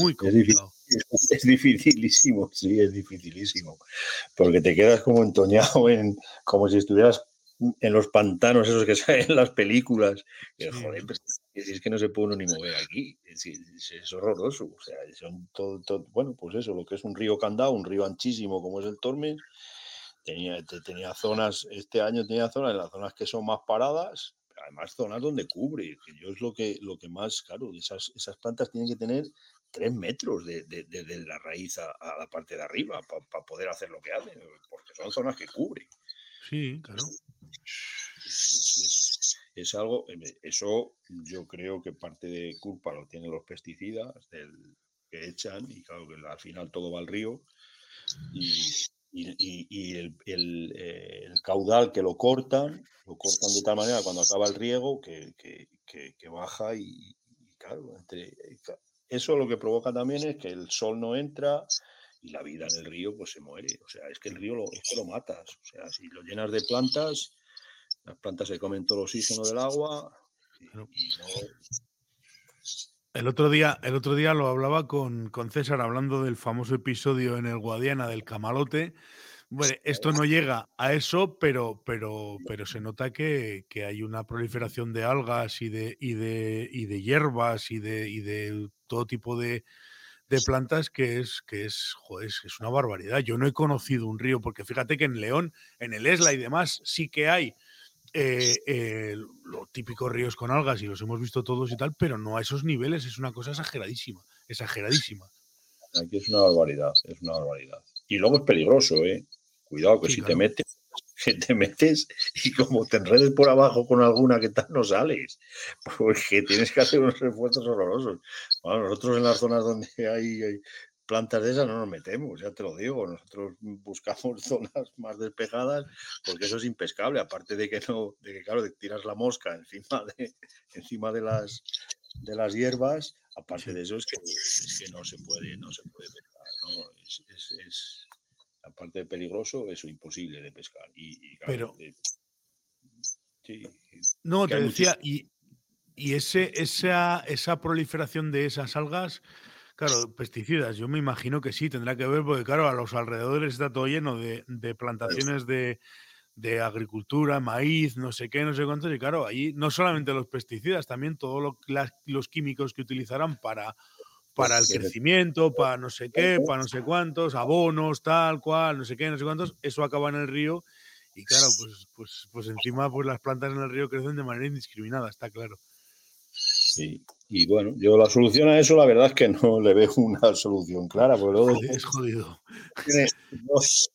Muy complicado. [laughs] Es, dificilísimo, sí, es dificilísimo. Porque te quedas como entoñado en, como si estuvieras en los pantanos esos que [laughs] salen en las películas. Sí. Joder, pues, es que no se puede uno ni mover aquí. Es, es, es horroroso. O sea, son todo, todo, bueno, pues eso, lo que es un río candado, un río anchísimo como es el Tormes, tenía, tenía zonas, este año tenía zonas, en las zonas que son más paradas, pero además zonas donde cubre, que yo es lo que, lo que más, claro, esas, esas plantas tienen que tener tres metros de, de, de, la raíz a, a, la parte de arriba para pa poder hacer lo que hacen, porque son zonas que cubre. Sí, claro. Es, es, es, algo, eso yo creo que parte de culpa lo tienen los pesticidas del, que echan y claro que al final todo va al río y, y, y, y el, el, eh, el, caudal que lo cortan, lo cortan de tal manera cuando acaba el riego que, que, que, que baja y, y claro, entre, eso lo que provoca también es que el sol no entra y la vida en el río pues se muere. O sea, es que el río lo, es que lo matas. O sea, si lo llenas de plantas, las plantas se comen todo el oxígeno del agua El otro día, el otro día lo hablaba con, con, César hablando del famoso episodio en el Guadiana del camalote. Bueno, esto no llega a eso, pero, pero, pero se nota que, que hay una proliferación de algas y de, y de, y de hierbas y de, y de todo tipo de, de plantas que es, que es, joder, es una barbaridad. Yo no he conocido un río, porque fíjate que en León, en el Esla y demás, sí que hay eh, eh, los típicos ríos con algas y los hemos visto todos y tal, pero no a esos niveles, es una cosa exageradísima, exageradísima. Aquí es una barbaridad, es una barbaridad. Y luego es peligroso, ¿eh? Cuidado, que si te metes, [laughs] que te metes y como te enredes por abajo con alguna que tal no sales, porque tienes que hacer unos esfuerzos horrorosos. Bueno, nosotros en las zonas donde hay, plantas de esas no nos metemos, ya te lo digo. Nosotros buscamos [laughs] zonas más despejadas porque eso es impescable. Aparte de que no, de que claro, tiras la mosca encima de, encima de las de las hierbas, aparte de eso es que, no se puede, no se puede pescar. ¿no? es, aparte de peligroso, eso imposible de pescar. Y, Pero. no, te decía, y, ese, esa, esa proliferación de esas algas. Claro, pesticidas, yo me imagino que sí, tendrá que ver, porque claro, a los alrededores está todo lleno de, plantaciones de, agricultura, maíz, no sé qué, no sé cuántos, y claro, ahí no solamente los pesticidas, también todos los químicos que utilizarán para para el crecimiento, para no sé qué, para no sé cuántos, abonos, tal cual, no sé qué, no sé cuántos, eso acaba en el río y claro, pues, pues, pues encima pues las plantas en el río crecen de manera indiscriminada, está claro. Sí, y bueno, yo la solución a eso la verdad es que no [laughs] le veo una solución clara, porque luego... [laughs] Es jodido.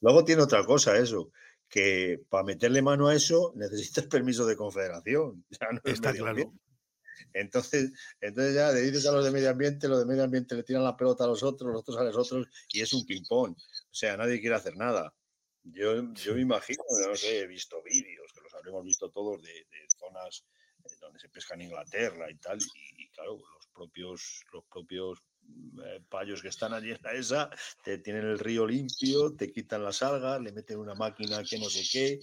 luego tiene otra cosa eso, que para meterle mano a eso necesitas [laughs] permiso de confederación. está claro. Entonces, entonces ya le dices a los de medio ambiente, los de medio ambiente le tiran la pelota a los otros, los otros a los otros y es un ping-pong. O sea, nadie quiere hacer nada. Yo, yo me imagino, no sé, he visto vídeos, que los habremos visto todos, de, zonas eh, donde se pesca en Inglaterra y tal, y, claro, los propios, los propios eh, payos que están allí en la esa, te tienen el río limpio, te quitan las algas, le meten una máquina que no sé qué.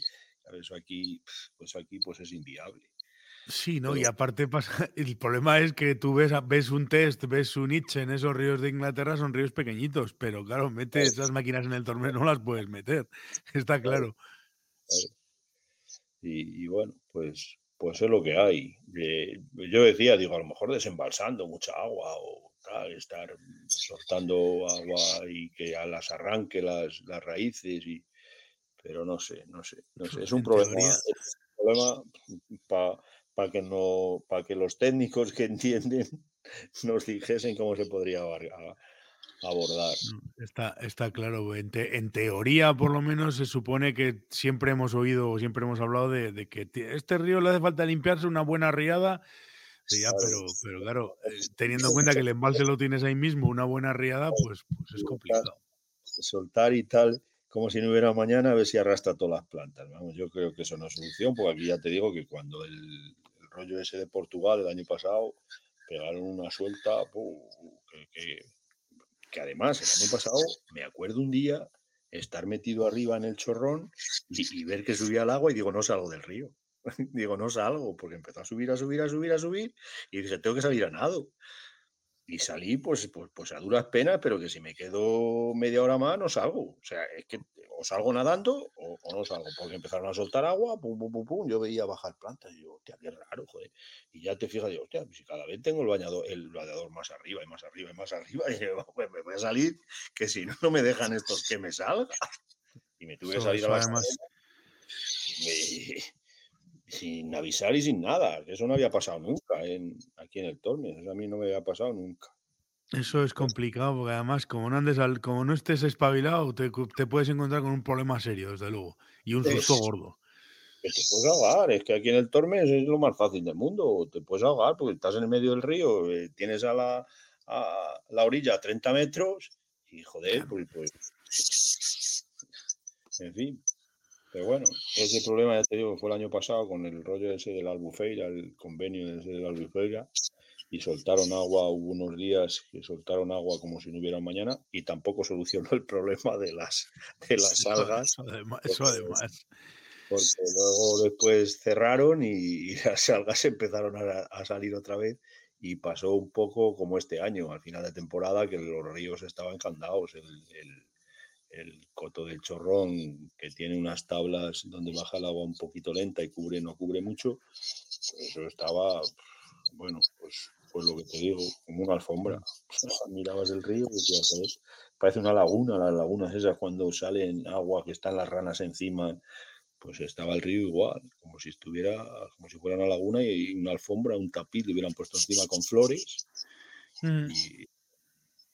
eso aquí, pues aquí pues es inviable. Sí, ¿no? Y aparte pasa, [laughs] el problema es que tú ves, ves un test, ves un niche en esos ríos de Inglaterra, son ríos pequeñitos, pero claro, metes esas máquinas en el torneo, no las puedes meter, [laughs] está claro. Y, bueno, pues, pues es lo que hay. yo decía, digo, a lo mejor desembalsando mucha agua o tal, estar soltando agua y que a las arranque las, las raíces, y, pero no sé, no sé, no sé. Es un problema, es un problema para que, no, para que los técnicos que entienden [laughs] nos dijesen cómo se podría abordar. Mm, está, está claro. En, en, teoría, por lo menos, se supone que siempre hemos oído o siempre hemos hablado de, que este río le hace falta limpiarse una buena riada. pero, pero claro, [laughs] eh, teniendo en cuenta que el embalse lo tienes ahí mismo, una buena riada, pues, pues es complicado. Soltar y tal como si no hubiera mañana, a ver si arrastra todas las plantas. Vamos, yo creo que eso no es solución, porque aquí ya te digo que cuando el, rollo ese de Portugal el año pasado, pegaron una suelta que, además el año pasado me acuerdo un día estar metido arriba en el chorrón y, ver que subía el agua y digo, no salgo del río. [laughs] digo, no salgo, porque empezó a subir, a subir, a subir, a subir y dije, tengo que salir a nado y salí pues, pues, pues, a duras penas, pero que si me quedo media hora más no salgo. O sea, es que o salgo nadando o, no salgo, porque empezaron a soltar agua, pum, pum, pum, pum, yo veía bajar plantas y digo, hostia, qué raro, joder. Y ya te fijas, digo, hostia, si cada vez tengo el bañador, el bañador más arriba y más arriba y más arriba, [laughs] y digo, pues me voy a salir, que si no, no me dejan estos que me salga. Y me tuve que salir a la sin avisar y sin nada. Eso no había pasado nunca en, aquí en el Tormes. Eso a mí no me había pasado nunca. Eso es complicado porque además como no andes al, como no estés espabilado te, puedes encontrar con un problema serio, desde luego, y un susto gordo. te puedes ahogar, es que aquí en el Tormes es lo más fácil del mundo, te puedes ahogar porque estás en el medio del río, eh, tienes a la, a la orilla a 30 metros y joder, pues, pues, en fin, pero bueno, ese problema ya te digo fue el año pasado con el rollo ese del Albufeira, el convenio ese del Albufeira, y soltaron agua, hubo unos días que soltaron agua como si no hubiera mañana y tampoco solucionó el problema de las, de las algas. Eso, además, porque luego después cerraron y, las algas empezaron a, salir otra vez y pasó un poco como este año, al final de temporada, que los ríos estaban encandados. El, el, coto del chorrón, que tiene unas tablas donde baja el agua un poquito lenta y cubre, no cubre mucho, pues eso estaba, bueno, pues, pues lo que te digo, como una alfombra. [laughs] Mirabas el río y decías, parece una laguna, las lagunas esas cuando salen agua que están las ranas encima, pues estaba el río igual, como si estuviera, como si fuera una laguna y una alfombra, un tapiz le hubieran puesto encima con flores. Mm. Y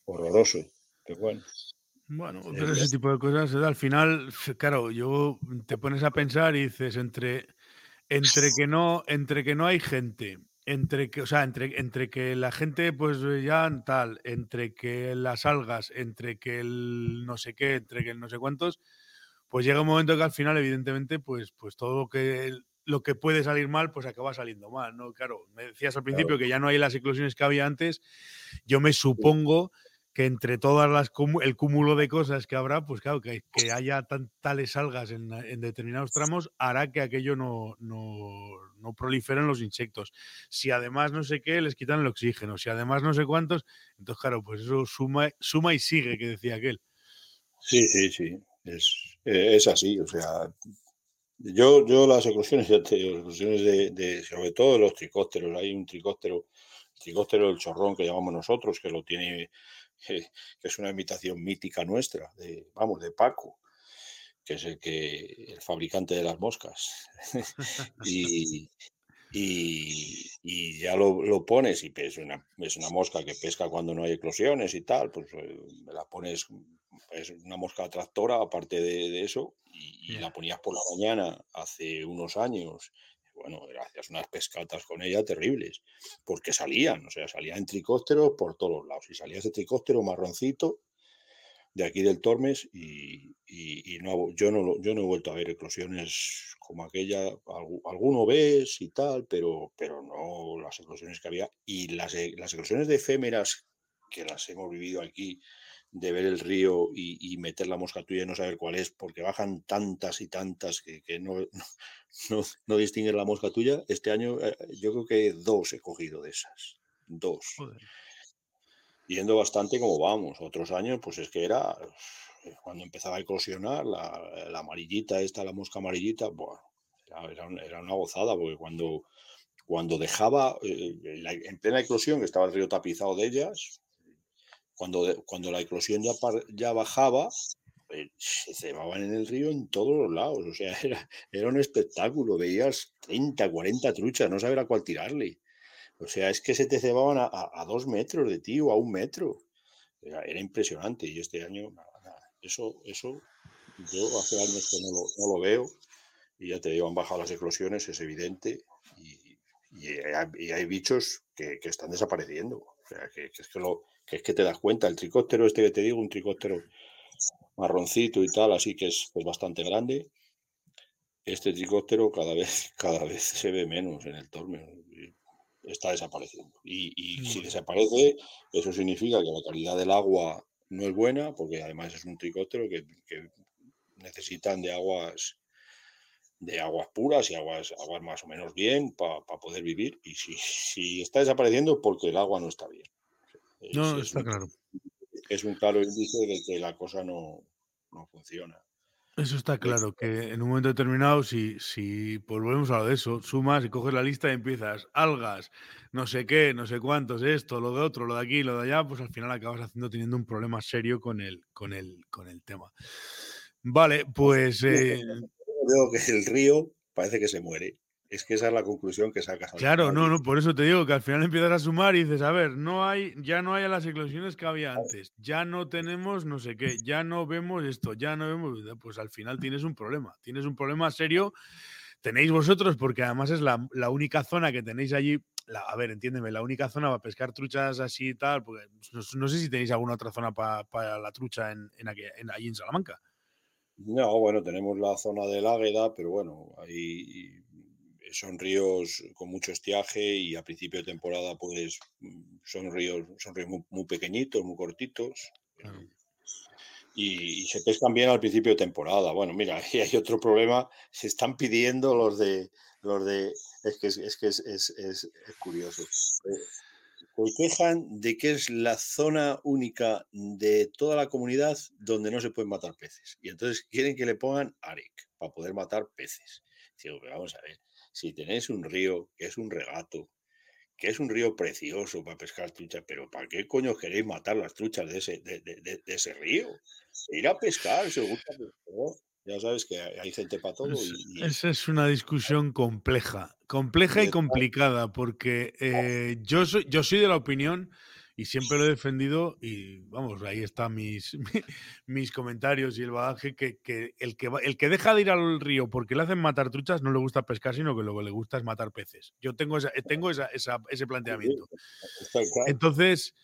horroroso, qué bueno. Bueno, pero ese tipo de cosas, al final, claro, yo te pones a pensar y dices entre, entre [laughs] que no, entre que no hay gente, entre que, o sea, entre, entre que la gente, pues ya tal, entre que las algas, entre que el no sé qué, entre que el no sé cuántos, pues llega un momento que al final, evidentemente, pues, pues todo lo que, lo que puede salir mal, pues acaba saliendo mal, ¿no? Claro, me decías al principio que ya no hay las eclosiones que había antes. Yo me supongo que entre todas las el cúmulo de cosas que habrá, pues claro, que, que haya tan, tales algas en, determinados tramos hará que aquello no, no, no, proliferen los insectos. Si además no sé qué, les quitan el oxígeno. Si además no sé cuántos, entonces claro, pues eso suma, suma y sigue, que decía aquel. Sí, sí, sí. Es, es así, o sea, yo, yo las eclosiones, las eclosiones de, sobre todo de los tricósteros, hay un tricóstero, tricóstero del chorrón que llamamos nosotros, que lo tiene, [laughs] que es una imitación mítica nuestra, de, vamos, de Paco, que es el que el fabricante de las moscas. [laughs] [laughs] y, y, ya lo, pones y es una, es una mosca que pesca cuando no hay eclosiones y tal, pues eh, la pones es una mosca tractora, aparte de, eso, y, la ponías por la mañana hace unos años. Bueno, hacías unas pescatas con ella terribles, porque salían, o sea, salían en tricósteros por todos lados. Y salía ese tricóstero marroncito de aquí del Tormes y, no, yo, no, yo no he vuelto a ver eclosiones como aquella. Alguno ves y tal, pero, pero no las eclosiones que había. Y las, las eclosiones de efémeras que las hemos vivido aquí de ver el río y, meter la mosca tuya y no saber cuál es, porque bajan tantas y tantas que, no, [laughs] no, no, distinguen la mosca tuya. Este año eh, yo creo que dos he cogido de esas. Dos. Yendo bastante como vamos. Otros años, pues es que era eh, cuando empezaba a eclosionar, la, amarillita, esta, la mosca amarillita, bueno, era, era, una gozada, porque cuando, cuando dejaba, eh, en plena eclosión, que estaba el río tapizado de ellas, cuando, cuando la eclosión ya, ya bajaba, pues, se cebaban en el río en todos los lados. O sea, [laughs] era, era un espectáculo. Veías 30, 40 truchas, no saber a cuál tirarle. O sea, es que se te cebaban a, dos metros de ti o a un metro. Era, impresionante. Y este año, Eso, eso, yo hace años que no lo, no lo, veo. Y ya te digo, han bajado las eclosiones, es evidente. Y, y, hay, bichos que, que, están desapareciendo. O sea, que, que es que lo, que es que te das cuenta, el tricóptero este que te digo, un tricóptero marroncito y tal, así que es pues, bastante grande. Este tricóptero cada vez, [laughs] cada vez se ve menos en el torneo. Está desapareciendo. Y, si desaparece, eso significa que la calidad del agua no es buena, porque además es un tricóptero que, necesitan de aguas de aguas puras y aguas, aguas más o menos bien para poder vivir. Y si, si está desapareciendo es porque el agua no está bien. No, está claro. Es un claro índice de que la cosa no, funciona. Eso está claro, que en un momento determinado, si, si volvemos a lo de eso, sumas y coges la lista y empiezas algas, no sé qué, no sé cuántos, esto, lo de otro, lo de aquí, lo de allá, pues al final acabas haciendo teniendo un problema serio con el, con el, con el tema. Vale, pues. Eh... [laughs] Veo que el río parece que se muere. Es que esa es la conclusión que sacas. Claro, no, no, por eso te digo que al final empiezas a sumar y dices, a ver, no hay, ya no hay las eclosiones que había antes, ya no tenemos no sé qué, ya no vemos esto, ya no vemos, pues al final tienes un problema, tienes un problema serio, tenéis vosotros, porque además es la, única zona que tenéis allí, a ver, entiéndeme, la única zona para pescar truchas así y tal, porque no, sé si tenéis alguna otra zona para, la trucha en, en, en, allí en Salamanca. No, bueno, tenemos la zona del Águeda, pero bueno, ahí son ríos con mucho estiaje y a principio de temporada pues mm, son ríos, son ríos muy, pequeñitos, muy cortitos. y, se pescan bien al principio de temporada. Bueno, mira, [laughs] y hay otro problema, se están pidiendo los de, los de, es que es, que es, curioso. Se quejan de que es la zona única de toda la comunidad donde no se pueden matar peces. Y entonces quieren que le pongan AREC para poder matar peces. Digo, pero vamos a ver, si tenéis un río que es un regato, que es un río precioso para pescar truchas, pero ¿para qué coño queréis matar las truchas de ese, de, ese río? Ir a pescar, si os gusta Ya sabes que hay gente para todo. Esa es una discusión compleja, compleja y complicada, porque eh, yo, soy, yo soy de la opinión y siempre lo he defendido y vamos, ahí están mis, [laughs] mis comentarios y el bagaje que, el que el que deja de ir al río porque le hacen matar truchas no le gusta pescar, sino que lo que le gusta es matar peces. Yo tengo, esa, tengo esa, ese planteamiento. Entonces,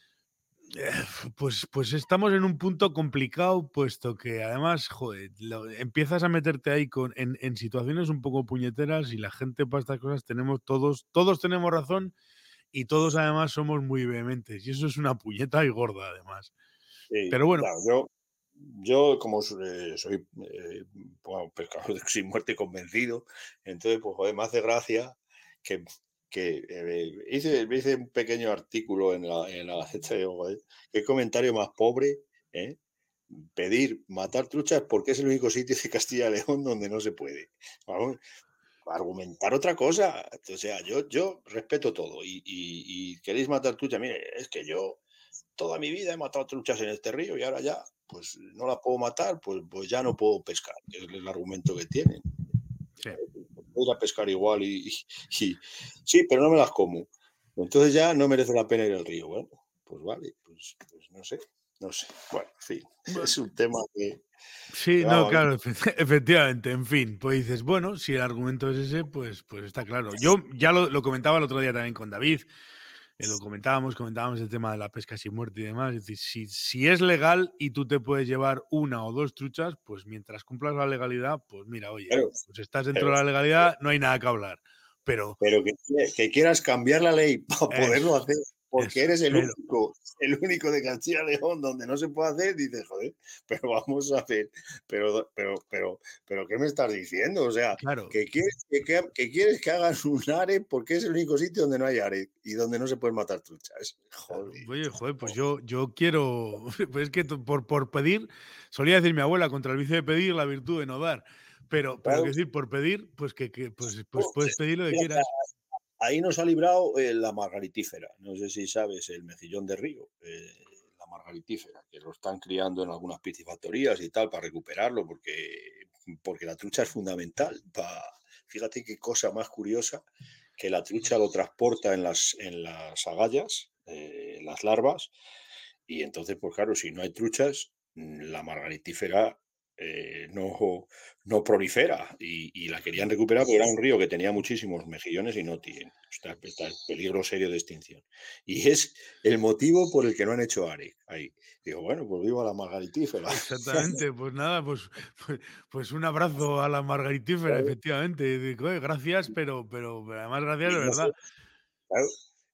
eh, pues, pues estamos en un punto complicado, puesto que además, joder, empiezas a meterte ahí con, en, en situaciones un poco puñeteras y la gente para estas cosas tenemos todos, todos tenemos razón y todos además somos muy vehementes y eso es una puñeta y gorda además. Pero bueno. yo, yo como eh, soy eh, pescador [laughs] sin muerte convencido, entonces pues joder, me hace gracia que, que eh, hice, hice, un pequeño artículo en la, en la qué comentario más pobre, pedir matar truchas porque es el único sitio de Castilla y León donde no se puede. Argumentar otra cosa. O sea, yo, yo respeto todo y, queréis matar truchas. Mire, es que yo toda mi vida he matado truchas en este río y ahora ya, pues no la puedo matar, pues, pues ya no puedo pescar, es el argumento que tienen. Sí. Voy a pescar igual y, sí, pero no me las como. Entonces ya no merece la pena ir al río. Bueno, pues vale, pues, pues no sé, no sé. Bueno, en fin, [laughs] es un tema que, Sí, no, claro, [laughs] efectivamente, en fin, pues dices, bueno, si el argumento es ese, pues, pues está claro. Yo ya lo, comentaba el otro día también con David, eh, lo comentábamos, comentábamos el tema de la pesca sin muerte y demás, es decir, si, si es legal y tú te puedes llevar una o dos truchas, pues mientras cumplas la legalidad, pues mira, oye, pues estás dentro de la legalidad, no hay nada que hablar. Pero, pero que, que quieras cambiar la ley [laughs] para poderlo hacer porque eres el único, el único de Castilla León donde no se puede hacer, dices, joder, pero vamos a hacer, pero, pero, pero, pero, ¿qué me estás diciendo? O sea, que, quieres, que, quieres que hagas [laughs] un are porque es el único sitio donde no hay are y donde no se pueden matar truchas. Joder. Oye, joder, pues yo, yo quiero, [laughs] pues es que por, por pedir, solía decir mi abuela, contra el vicio de pedir, la virtud de no dar. Pero, pero decir, por pedir, pues que, pues, pues puedes pedir lo que quieras. Ahí nos ha librado eh, la margaritífera. No sé si sabes el mejillón de río, eh, la margaritífera, que lo están criando en algunas piscifactorías y tal para recuperarlo, porque, porque la trucha es fundamental. fíjate qué cosa más curiosa, que la trucha lo transporta en las, en las agallas, eh, las larvas, y entonces, pues claro, si no hay truchas, la margaritífera eh, no, no prolifera y, la querían recuperar porque era un río que tenía muchísimos mejillones y no tiene. Está, en peligro serio de extinción. Y es el motivo por el que no han hecho ARE ahí. Digo, bueno, pues vivo a la margaritífera. Exactamente, pues nada, pues, pues, pues, un abrazo a la margaritífera, efectivamente. Digo, gracias, pero, pero además gracias de verdad.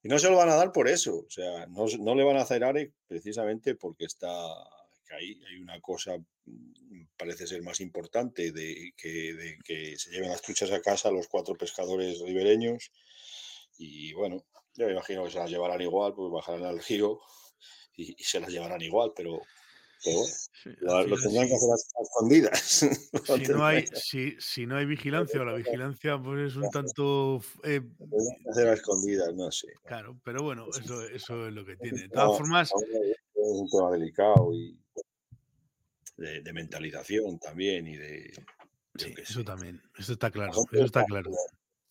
Y no se lo van a dar por eso, o sea, no, no le van a hacer ARE precisamente porque está que ahí hay una cosa, mm, parece ser más importante, de que, que se lleven las truchas a casa los cuatro pescadores ribereños. Y bueno, yo me imagino que se las llevarán igual, pues bajarán al río y, se las llevarán igual, pero, bueno, lo, tendrán que hacer a, escondidas. [laughs] Si no, hay, si, si, no hay vigilancia o la vigilancia pues es un tanto... Eh, hacer a escondidas, no sé. Claro, pero bueno, eso, eso es lo que tiene. De todas formas... Es un tema delicado y de, mentalización también y de... Sí, eso también, eso está claro, eso está claro.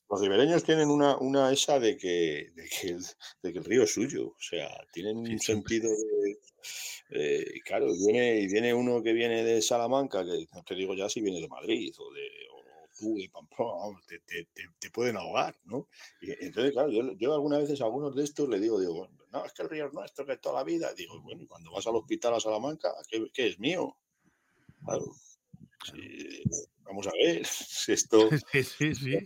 Los ribereños tienen una, una esa de que, de que, el, de que el río es suyo, o sea, tienen un sentido de... claro, viene, y viene uno que viene de Salamanca, que no te digo ya si viene de Madrid o de, tú de Pamplona, te, te, te, pueden ahogar, ¿no? Y entonces, claro, yo, yo algunas veces a algunos de estos le digo, digo, no, es que el río es nuestro, que es toda la vida. Digo, bueno, y cuando vas al hospital a Salamanca, ¿qué, qué es mío? vamos a ver, [laughs] esto... [laughs] Sí, sí, sí.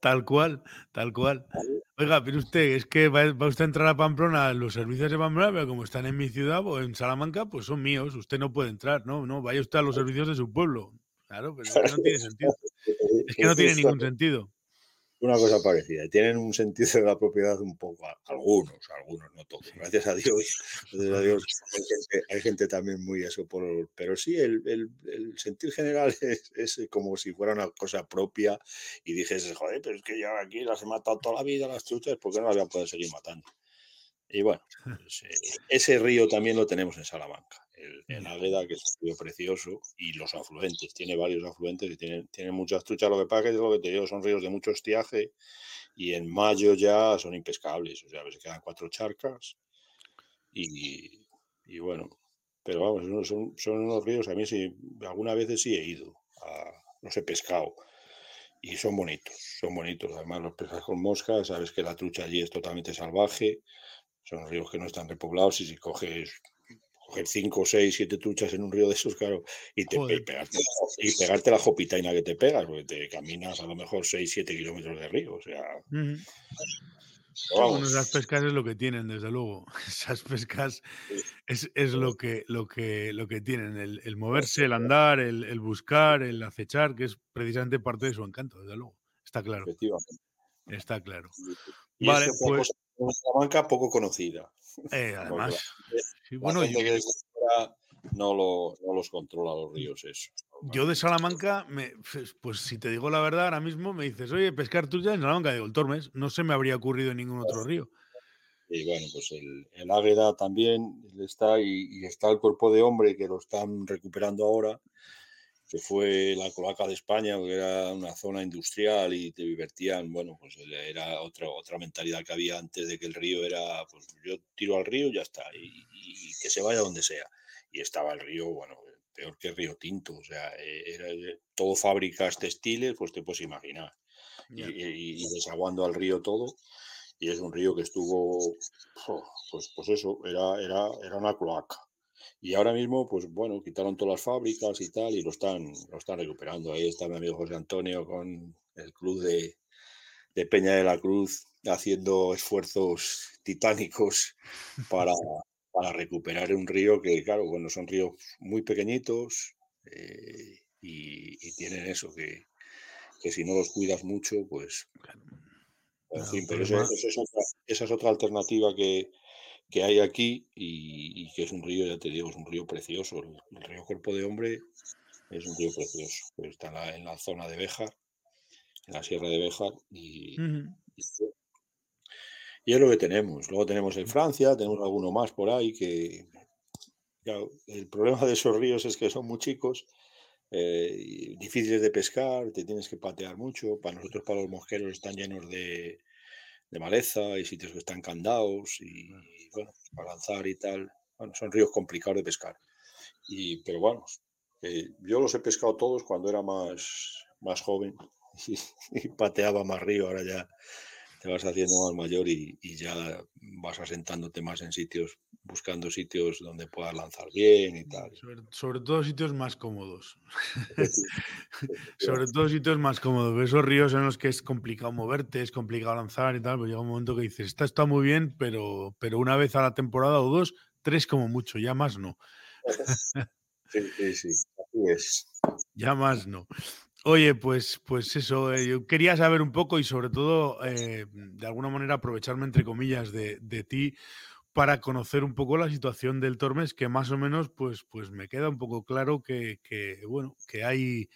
tal cual, tal cual. Oiga, pero usted, es que va, usted a entrar a Pamplona, los servicios de Pamplona, pero como están en mi ciudad o en Salamanca, pues son míos, usted no puede entrar, ¿no? No, vaya usted a los servicios de su pueblo. Claro, pero es que no tiene sentido. [laughs] Es que no tiene ningún sentido una cosa parecida. Tienen un sentido de la propiedad un poco, algunos, algunos, no todos. Gracias a Dios, gracias a Dios [laughs] hay, gente, también muy eso, por, pero sí, el, el, sentir general [laughs] es, como si fuera una cosa propia y dices, joder, pero es que yo aquí las he matado toda la vida, las truchas, ¿por qué no las voy a poder seguir matando? Y bueno, pues, eh, ese río también lo tenemos en Salamanca el, Águeda, que es un río precioso, y los afluentes. Tiene varios afluentes y tiene, tiene muchas truchas. Lo que pasa es que lo que te digo, son ríos de mucho estiaje y en mayo ya son impescables. O sea, se quedan cuatro charcas y, y bueno, pero vamos, son, son, unos ríos, a mí sí, algunas veces sí he ido, a, los he pescado y son bonitos, son bonitos. Además, los pescas con moscas, sabes que la trucha allí es totalmente salvaje, son ríos que no están repoblados y si coges coger 5, 6, 7 truchas en un río de esos, claro, y, te, y, pegarte, y, pegarte, la jopitaina que te pegas, porque te caminas a lo mejor 6, 7 kilómetros de río, o sea... Bueno, esas pescas es lo que tienen, desde luego. [laughs] Esas pescas es, es lo, que, lo, que, lo que tienen, el, el moverse, el andar, el, el, buscar, el acechar, que es precisamente parte de su encanto, desde luego. Está claro. Está claro. Vale, pues... Una banca poco conocida. Eh, [laughs] además, bueno, yo, no, lo, no, los controla los ríos eso. Yo de Salamanca, me, pues, pues si te digo la verdad, ahora mismo me dices, oye, pescar tuya en Salamanca, digo, el Tormes, no se me habría ocurrido en ningún otro río. Y bueno, pues el, el Águeda también está y, está el cuerpo de hombre que lo están recuperando ahora, que fue la cloaca de España, que era una zona industrial y te divertían, bueno, pues era otra, otra mentalidad que había antes de que el río era, pues yo tiro al río y ya está, y, que se vaya donde sea. Y estaba el río, bueno, peor que Río Tinto, o sea, e, era todo fábricas textiles, pues te puedes imaginar. Y, desaguando al río todo, y es un río que estuvo, pues, pues eso, era, era, era una cloaca y ahora mismo, pues bueno, quitaron todas las fábricas y tal, y lo están, lo están recuperando. Ahí está mi amigo José Antonio con el club de, de Peña de la Cruz haciendo esfuerzos titánicos para, para recuperar un río que, claro, bueno, son ríos muy pequeñitos eh, y, tienen eso, que, que, si no los cuidas mucho, pues... En fin, pero esa, esa es otra alternativa que, que hay aquí y, que es un río, ya te digo, es un río precioso. El, río Cuerpo de Hombre es un río precioso. Está en la, zona de Béjar, en la sierra de Béjar y, y, es lo que tenemos. Luego tenemos en Francia, tenemos alguno más por ahí que... el problema de esos ríos es que son muy chicos, eh, difíciles de pescar, te tienes que patear mucho. Para nosotros, para los mosqueros, están llenos de, de maleza y sitios que están candados y, bueno, para lanzar y tal. Bueno, son ríos complicados de pescar. Y, pero bueno, eh, yo los he pescado todos cuando era más, más joven [laughs] y, pateaba más río. Ahora ya te vas haciendo más mayor y, y, ya vas asentándote más en sitios, buscando sitios donde puedas lanzar bien y tal. Sobre, todo sitios más cómodos. sobre todo sitios más cómodos. [laughs] Esos ríos en los que es complicado moverte, es complicado lanzar y tal, pues llega un momento que dices, está, está muy bien, pero, pero una vez a la temporada o dos, tres como mucho, ya más no. [laughs] sí, sí, sí, así es. [laughs] Ya más no. Oye, pues, pues eso, eh, yo quería saber un poco y sobre todo, eh, de alguna manera, aprovecharme, entre comillas, de, ti para conocer un poco la situación del Tormes, que más o menos, pues, pues me queda un poco claro que, bueno, que hay,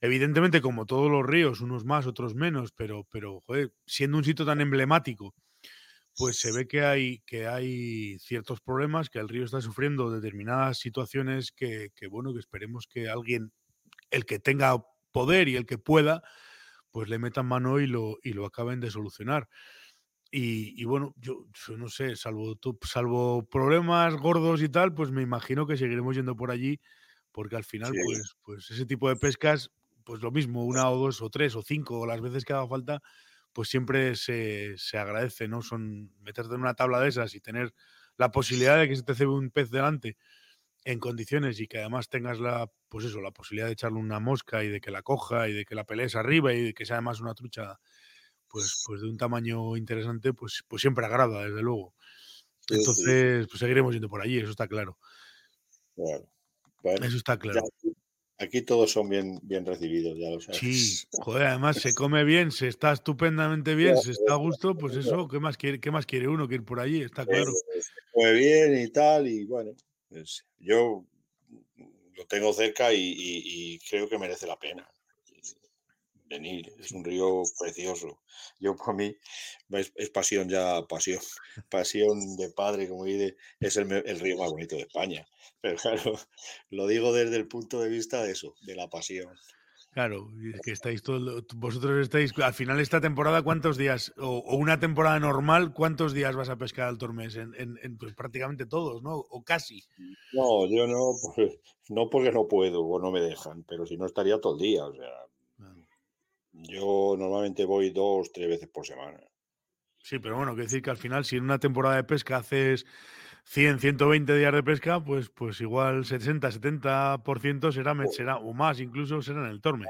evidentemente, como todos los ríos, unos más, otros menos, pero, pero joder, siendo un sitio tan emblemático, pues se ve que hay, que hay ciertos problemas, que el río está sufriendo determinadas situaciones que, que bueno, que esperemos que alguien, el que tenga poder y el que pueda, pues le metan mano y lo, y lo acaben de solucionar. Y, bueno, yo, no sé, salvo, salvo problemas gordos y tal, pues me imagino que seguiremos yendo por allí, porque al final, pues, pues ese tipo de pescas, pues lo mismo, una o dos o tres o cinco, o las veces que haga falta, pues siempre se, se agradece, ¿no? Son meterte en una tabla de esas y tener la posibilidad de que se te cebe un pez delante en condiciones y que además tengas la, pues eso, la posibilidad de echarle una mosca y de que la coja y de que la pelees arriba y de que sea además una trucha pues, pues de un tamaño interesante, pues, pues siempre agrada, desde luego. Entonces, pues seguiremos yendo por allí, eso está claro. Bueno, eso está claro. aquí todos son bien, bien recibidos, ya lo sabes. Sí, joder, además se come bien, se está estupendamente [laughs] bien, se está a gusto, pues eso, ¿qué más quiere, qué más quiere uno que ir por allí? Está claro. Se come bien y tal, y bueno, yo lo tengo cerca y creo que merece la pena venir, es un río precioso. Yo para mí es, pasión ya, pasión, [laughs] pasión de padre, como dice, es el, el, río más bonito de España. Pero claro, [laughs] lo digo desde el punto de vista de eso, de la pasión. Claro, es que estáis todos, vosotros estáis, al final de esta temporada, ¿cuántos días, o, una temporada normal, cuántos días vas a pescar al Tormes? En, en, pues prácticamente todos, ¿no? O casi. No, yo no, pues, no porque no puedo o no me dejan, pero si no estaría todo el día, o sea, yo normalmente voy dos, tres veces por semana. Sí, pero bueno, quiero decir que al final, si en una temporada de pesca haces 100, 120 días de pesca, pues, pues igual 60, 70% será, será, o más incluso, será en el Tormes.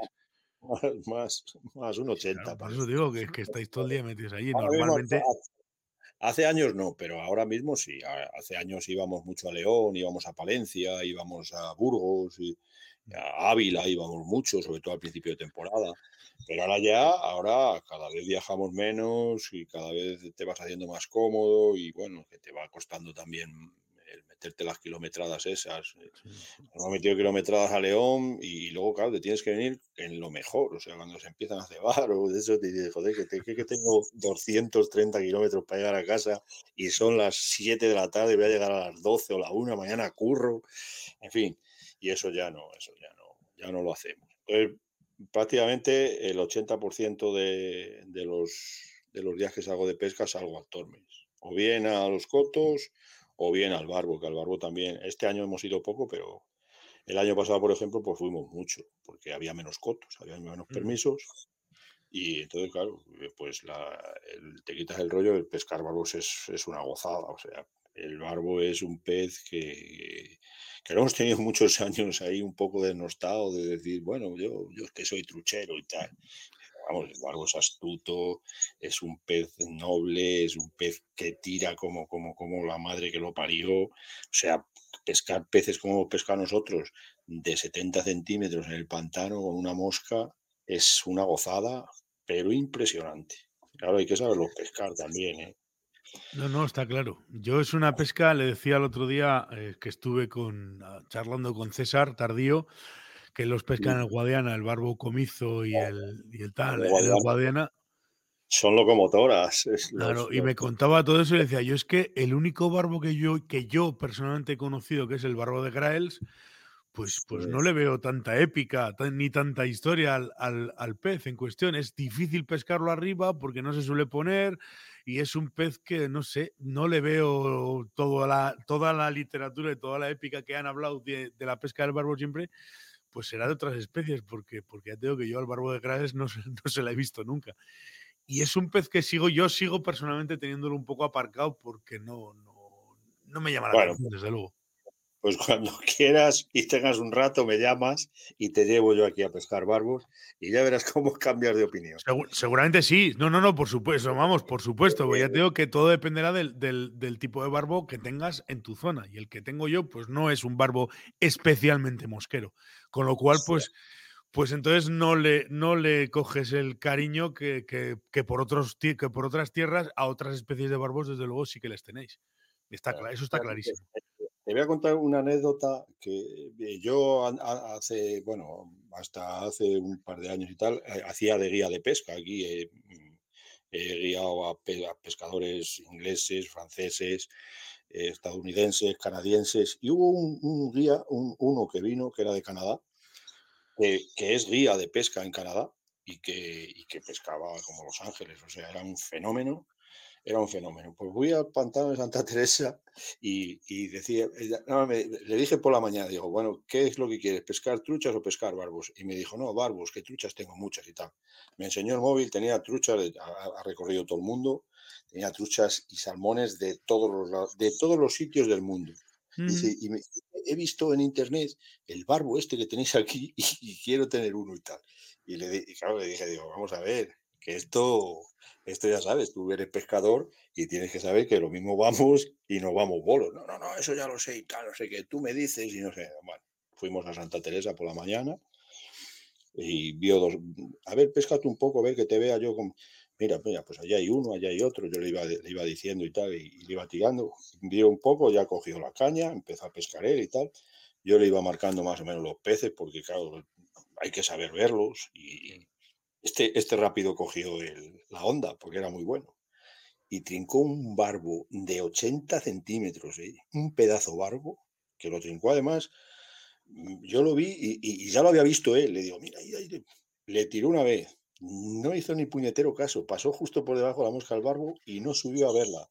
Más, más, un 80. por eso digo que, que, estáis todo el día metidos allí. Normalmente. Hace años no, pero ahora mismo sí. Hace años íbamos mucho a León, íbamos a Palencia, íbamos a Burgos y a Ávila, íbamos mucho, sobre todo al principio de temporada. Pero ahora ya, ahora cada vez viajamos menos y cada vez te vas haciendo más cómodo y bueno, que te va costando también el meterte las kilometradas esas. Hemos metido kilometradas a León y, luego, claro, te tienes que venir en lo mejor. O sea, cuando se empiezan a cebar [laughs] o de eso, te dices, joder, que, que tengo 230 kilómetros para llegar a casa y son las 7 de la tarde, voy a llegar a las 12 o la 1, mañana curro. En fin, y eso ya no, eso ya no, ya no lo hacemos. Entonces, prácticamente el 80% de, de, los, de los días que salgo de pesca salgo al Tormes. O bien a los cotos o bien al barbo, que al barbo también. Este año hemos ido poco, pero el año pasado, por ejemplo, pues fuimos mucho, porque había menos cotos, había menos permisos. Y entonces, claro, pues la, te quitas el rollo, el pescar barbos es, es una gozada. O sea, el barbo es un pez que, que hemos tenido [laughs] muchos años ahí un poco desnostado de decir, bueno, yo, yo es que soy truchero y tal. Vamos, el barbo es astuto, es un pez noble, es un pez que tira como, como, como la madre que lo parió. O sea, pescar peces como pescar nosotros de 70 centímetros en el pantano con una mosca es una gozada, pero impresionante. Claro, hay que saberlo pescar también, ¿eh? No, no, está claro. Yo es una pesca, le decía el otro día eh, que estuve con, ah, charlando con César Tardío, que los pescan en el Guadiana, el barbo comizo y el, y el tal, el Guadiana. Son locomotoras. claro, y me contaba todo eso y decía, yo es que el único barbo que yo, que yo personalmente he conocido, que es el barbo de Graels, pues, pues no le veo tanta épica ni tanta historia al, al, al, pez en cuestión. Es difícil pescarlo arriba porque no se suele poner y es un pez que, no sé, no le veo toda la, toda la literatura y toda la épica que han hablado de, la pesca del barbo siempre, pues será de otras especies, porque, porque ya tengo que yo al barbo de Graves no, [laughs] no se la he visto nunca. Y es un pez que sigo, yo sigo personalmente teniéndolo un poco aparcado porque no, no, no me llama la atención, desde luego pues [laughs] cuando quieras y tengas un rato me llamas y te llevo yo aquí a pescar barbos y ya verás [laughs] cómo cambiar de opinión. seguramente sí, no, no, no, por supuesto, vamos, por supuesto, pues ya te digo que todo dependerá del, del, tipo de barbo que tengas en tu zona y el que tengo yo pues no es un barbo especialmente mosquero, con lo cual pues... Pues entonces no le, no le coges el cariño que, que, que por otros, que por otras tierras a otras especies de barbos, desde luego, sí que les tenéis. Está, eso está clarísimo. Te voy a contar una anécdota que eh, yo hace, bueno, hasta hace un par de años y tal, eh, hacía de guía de pesca. Aquí he, guiado a, pescadores ingleses, franceses, eh, estadounidenses, canadienses, y hubo un, guía, uno que vino, que era de Canadá, que, es guía de pesca en Canadá y que pescaba como Los Ángeles, o sea, era un fenómeno era un fenómeno. Pues fui al pantano de Santa [laughs] Teresa y, decía, le dije por la mañana, digo, bueno, ¿qué es lo que quieres? ¿Pescar truchas o pescar barbos? Y me dijo, no, barbos, que truchas tengo muchas y tal. Me enseñó el móvil, tenía truchas, ha, recorrido todo el mundo, tenía truchas y salmones de todos los, de todos los sitios del mundo. y, he visto en internet el barbo este que tenéis aquí [laughs] y, quiero tener uno y tal. Y, le, claro, le dije, digo, vamos a ver, que esto, esto ya sabes, tú eres pescador y tienes que saber que lo mismo vamos [laughs] y nos vamos bolos. No, no, no, eso ya lo sé y tal, no sé qué, tú me dices y no sé. Bueno, fuimos a Santa Teresa por la mañana y vio dos, a ver, pescate un poco, a ver que te vea yo con, mira, mira, pues allá hay uno, allá hay otro, yo le iba, le iba diciendo y tal, y, le iba tirando, vio un poco, ya cogió la caña, empezó a pescar él y tal, yo le iba marcando más o menos los peces, porque claro, hay que saber verlos, y este, este rápido cogió el, la onda, porque era muy bueno, y trincó un barbo de 80 centímetros, ¿eh? un pedazo barbo, que lo trincó además Mm, yo lo vi y, ya lo había visto él. Le digo, mira, le tiró una vez. No hizo ni puñetero caso. Pasó justo por debajo de la mosca al barbo y no subió a verla.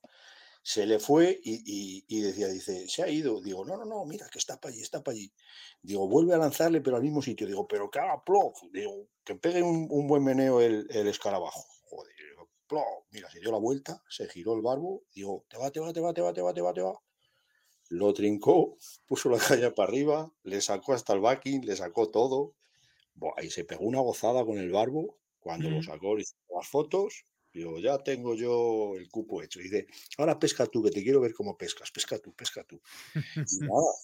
Se le fue y, decía, dice, se ha ido. Digo, no, no, no, mira, que está para allí, está para allí. Digo, vuelve a lanzarle, pero al mismo sitio. Digo, pero que haga plof. Digo, que pegue un, buen meneo el, escarabajo. Joder, plof. Mira, se dio la vuelta, se giró el barbo. Digo, te va, te va, te va, te va, te va, te va, te va lo trincó, [laughs] puso la caña para arriba, le sacó hasta el backing, le sacó todo. y se pegó una gozada con el barbo. Cuando lo sacó, le hizo las fotos. Digo, ya tengo yo el cupo hecho. Y dice, ahora pesca tú, que te quiero ver cómo pescas. Pesca tú, pesca tú. [laughs]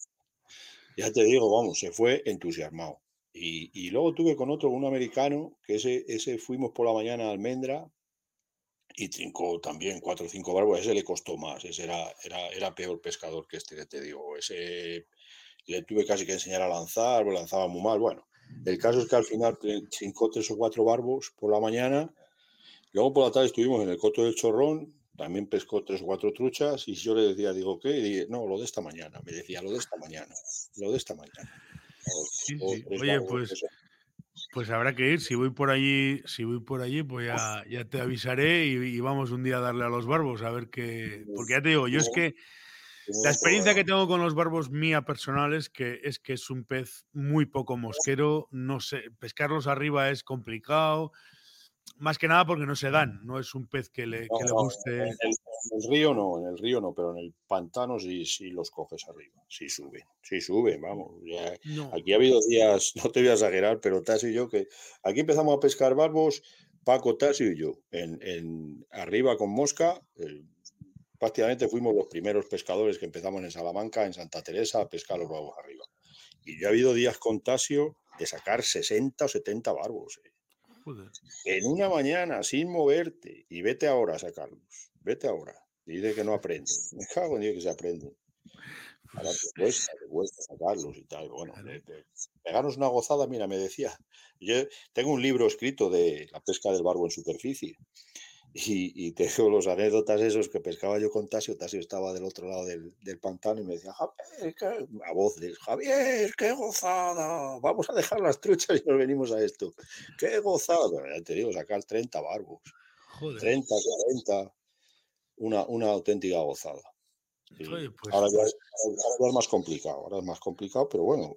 ya te digo, vamos, se fue entusiasmado. Y, y, luego tuve con otro, un americano, que ese, ese fuimos por la mañana a Almendra, y trincó también cuatro o cinco barbos. Ese le costó más, ese era, era, era peor pescador que este que te digo. Ese le tuve casi que enseñar a lanzar, lo lanzaba muy mal. Bueno, el caso es que al final trincó tres o cuatro barbos por la mañana. Luego por la tarde estuvimos en el coto del chorrón, también pescó tres o cuatro truchas y yo le decía, digo, ¿qué? Y no, lo de esta mañana. Me decía, lo de esta mañana, lo de esta mañana. Oye, pues... Pues habrá que ir. Si voy por allí, si voy por allí, pues ya, ya te avisaré y, vamos un día a darle a los barbos a ver qué. Porque ya te digo, yo es que la experiencia que tengo con los barbos mía personal es que es que es un pez muy poco mosquero. No sé, pescarlos arriba es complicado más que nada porque no se dan, no es un pez que le, guste. En el, río no, en el río no, pero en el pantano sí, sí los coges arriba, sí suben, sí suben, vamos. Aquí ha habido días, [laughs] no te voy a exagerar, pero Tasio y yo, que aquí empezamos a pescar barbos, Paco, Tasio y yo, en, arriba con mosca, prácticamente fuimos los primeros pescadores que empezamos en Salamanca, en Santa Teresa, a pescar los barbos arriba. Y yo ha habido días con Tasio de sacar 60 o 70 barbos. Eh. En una mañana, sin moverte, y vete ahora a sacarlos. Vete ahora. Dice que no aprende. [laughs] Me cago en Dios que se aprende. Ahora te [laughs] cuesta, te cuesta sacarlos y tal. Bueno, pegarnos una gozada, mira, me decía. Yo tengo un libro escrito de la pesca del barbo en superficie. Y, y tengo los anécdotas esos que pescaba yo con Tasio. Tasio estaba del otro lado del, pantano y me decía, Javier, qué... a voces, Javier, qué gozada, vamos a dejar las truchas y nos venimos a esto. Qué gozada. ya te digo, sacar 30 barbos. 30, 40, una, una auténtica gozada. Pues ahora, ya es, más complicado, ahora es más complicado, pero bueno,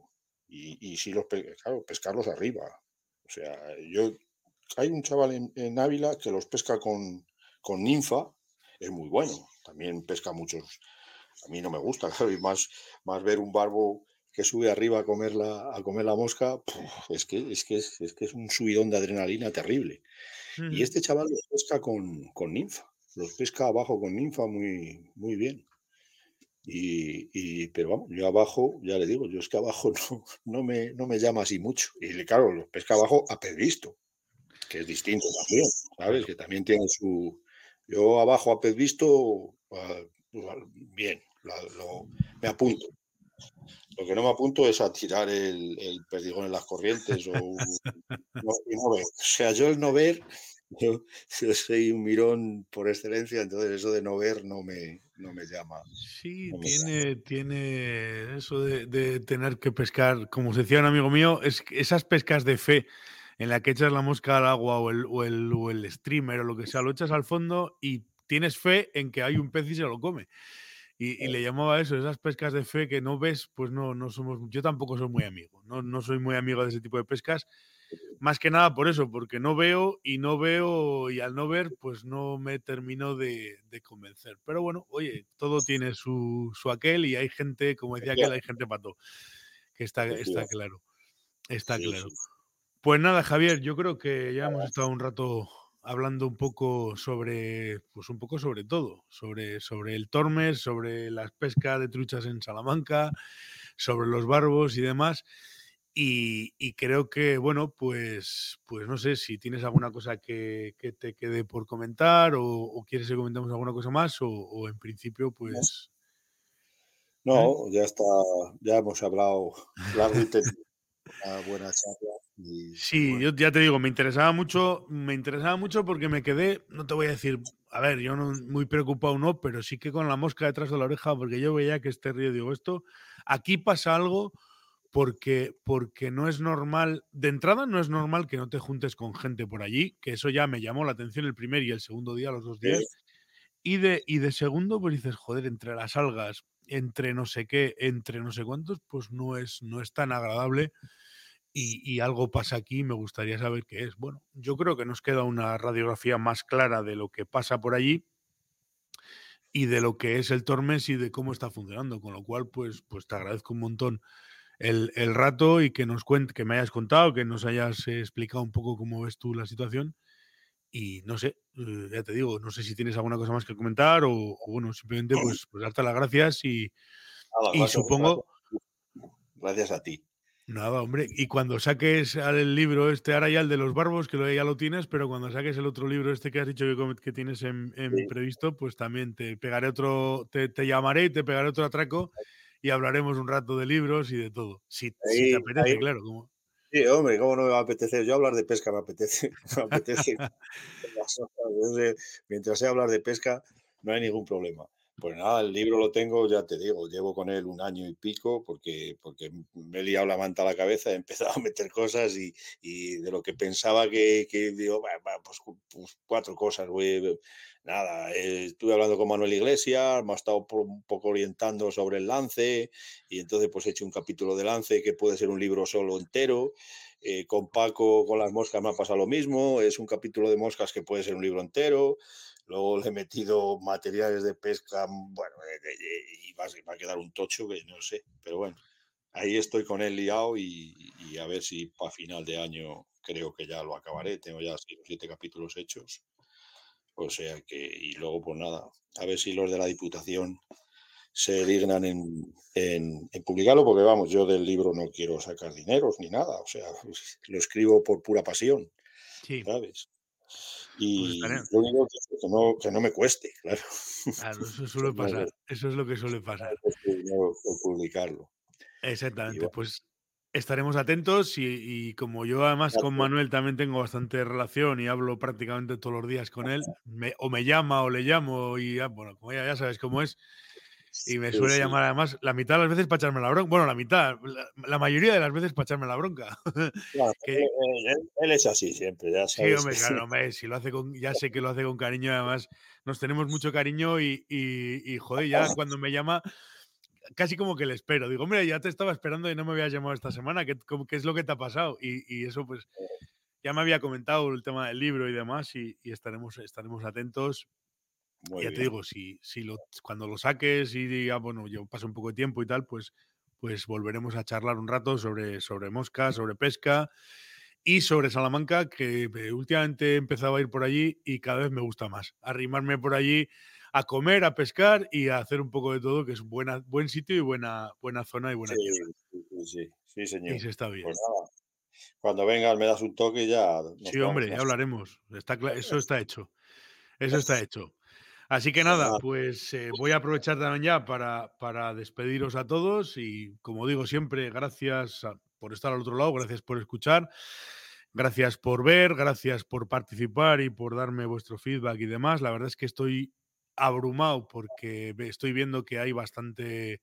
y, y si los, claro, pescarlos arriba. O sea, yo hay un chaval en, Ávila que los pesca con, con ninfa, es muy bueno. También pesca muchos. A mí no me gusta, [laughs] claro, y más, más ver un barbo que sube arriba a comer la, a comer la mosca, es, que, es, que es, que es un subidón de adrenalina terrible. Y este chaval los pesca con, con, ninfa, los pesca abajo con ninfa muy, muy bien. Y, y, pero vamos, yo abajo, ya le digo, yo es que abajo [laughs] no, no, me, no me llama así mucho. Y claro, los pesca abajo a pedristo que es distinto también, ¿sabes? Que también tiene su... Yo abajo a pez visto, bien, me apunto. Lo que no me apunto es a tirar el, perdigón en las corrientes o, [laughs] no, ver. O sea, yo el no ver, [laughs] yo, soy un mirón por excelencia, entonces eso de no ver no me, no me llama. Sí, tiene, tiene eso de, de, tener que pescar, como se decía un amigo mío, es esas pescas de fe en la que echas la mosca al agua o el, o el, o el streamer o lo que sea, lo echas al fondo y tienes fe en que hay un pez y se lo come. Y, le llamaba eso, esas pescas de fe que no ves, pues no, no somos, yo tampoco soy muy amigo, no, no soy muy amigo de ese tipo de pescas. más que nada por eso, porque no veo y no veo y al no ver, pues no me termino de, convencer. Pero bueno, oye, todo tiene su, su, aquel y hay gente, como decía aquel, hay gente pato, que está, está claro. Está claro. Pues nada, Javier, yo creo que ya hemos estado un rato hablando un poco sobre, pues un poco sobre todo, sobre, sobre el Tormes, sobre las pescas de truchas en Salamanca, sobre los barbos y demás. Y, creo que, bueno, pues, pues no sé si tienes alguna cosa que, te quede por comentar o, quieres que comentemos alguna cosa más o, en principio, pues... No, ¿eh? ya está, ya hemos hablado largo y [laughs] una buena charla. Sí, yo ya te digo, me interesaba mucho, me interesaba mucho porque me quedé, no te voy a decir, a ver, yo no muy preocupado no, pero sí que con la mosca detrás de la oreja, porque yo veía que este río, digo, esto, aquí pasa algo porque, porque no es normal, de entrada no es normal que no te juntes con gente por allí, que eso ya me llamó la atención el primer y el segundo día, los dos días. Y, de, y de segundo, pues dices, joder, entre las algas, entre no sé qué, entre no sé cuántos, pues no es, no es tan agradable. Y, y, algo pasa aquí, me gustaría saber qué es. Bueno, yo creo que nos queda una radiografía más clara de lo que pasa por allí y de lo que es el Tormes y de cómo está funcionando, con lo cual, pues, pues te agradezco un montón el, rato y que nos cuente, que me hayas contado, que nos hayas eh, explicado un poco cómo ves tú la situación. Y no sé, eh, ya te digo, no sé si tienes alguna cosa más que comentar o, bueno, simplemente [clears throat] pues, pues, darte las gracias y, y supongo... Gracias a ti. Nada, hombre. Y cuando saques el libro este, ahora ya el de los barbos, que ya lo tienes, pero cuando saques el otro libro este que has dicho que, que tienes en, previsto, pues también te pegaré otro, te, te, llamaré y te pegaré otro atraco y hablaremos un rato de libros y de todo. Si, te apetece, claro. Como... Sí, hombre, ¿cómo no me va a apetecer? Yo hablar de pesca me apetece. [laughs] Me apetece. [laughs] [laughs] Mientras sea hablar de pesca, no hay ningún problema. Pues nada, el libro lo tengo, ya te digo, llevo con él un año y pico porque, porque me he liado la manta a la cabeza, he empezado a meter cosas y, y de lo que pensaba que, que digo, pues, pues, cuatro cosas, güey. Nada, eh, estuve hablando con Manuel Iglesias, me ha estado un poco orientando sobre el lance y entonces pues he hecho un capítulo de lance que puede ser un libro solo entero. Eh, con Paco, con las moscas me ha pasado lo mismo, es un capítulo de moscas que puede ser un libro entero. Luego le he metido materiales de pesca, bueno, eh, y va, a quedar un tocho que no sé, pero bueno, ahí estoy con él liado y, a ver si para final de año creo que ya lo acabaré. Tengo ya siete capítulos hechos. O sea que, y luego pues nada, a ver si los de la Diputación se dignan en, en, publicarlo, porque vamos, yo del libro no quiero sacar dineros ni nada, o sea, [laughs] lo escribo por pura pasión, sí. ¿sabes? Pues y lo único que, que, no, que no me cueste, [laughs] claro. Claro, eso [laughs] suele pasar. Eso es lo que suele pasar. publicarlo. Exactamente. Pues estaremos atentos y, como yo además con Manuel también tengo bastante relación y hablo prácticamente todos los días con él, o me llama o le llamo y ya, bueno, como ya, ya sabes cómo es, y me suele llamar además la mitad de las veces para echarme la bronca. Bueno, la mitad, la, mayoría de las veces para echarme la bronca. [laughs] él, es así siempre, ya sabes. Sí, hombre, [laughs] claro, hombre, si lo hace con, ya sé que lo hace con cariño, además nos tenemos mucho cariño y, y, joder, ya [laughs] cuando me llama, casi como que le espero. Digo, hombre, ya te estaba esperando y no me habías llamado esta semana, ¿qué, qué es lo que te ha pasado? Y, y, eso, pues, ya me había comentado el tema del libro y demás y, estaremos, estaremos atentos ya te digo, si, si lo, cuando lo saques y diga, bueno, yo paso un poco de tiempo y tal, pues, pues volveremos a charlar un rato sobre, sobre mosca, sobre pesca y sobre Salamanca, que últimamente he empezado a ir por allí y cada vez me gusta más. Arrimarme por allí a comer, a pescar y a hacer un poco de todo, que es buena, buen sitio y buena, buena zona y buena sí, Sí, sí, señor. Y se está bien. Pues cuando vengas me das un toque y ya. Sí, hombre, ya hablaremos. Está, eso está hecho. Eso está [laughs] hecho. Así que nada, pues eh, voy a aprovechar también ya para, para, despediros a todos y como digo siempre, gracias por estar al otro lado, gracias por escuchar, gracias por ver, gracias por participar y por darme vuestro feedback y demás. La verdad es que estoy abrumado porque estoy viendo que hay bastante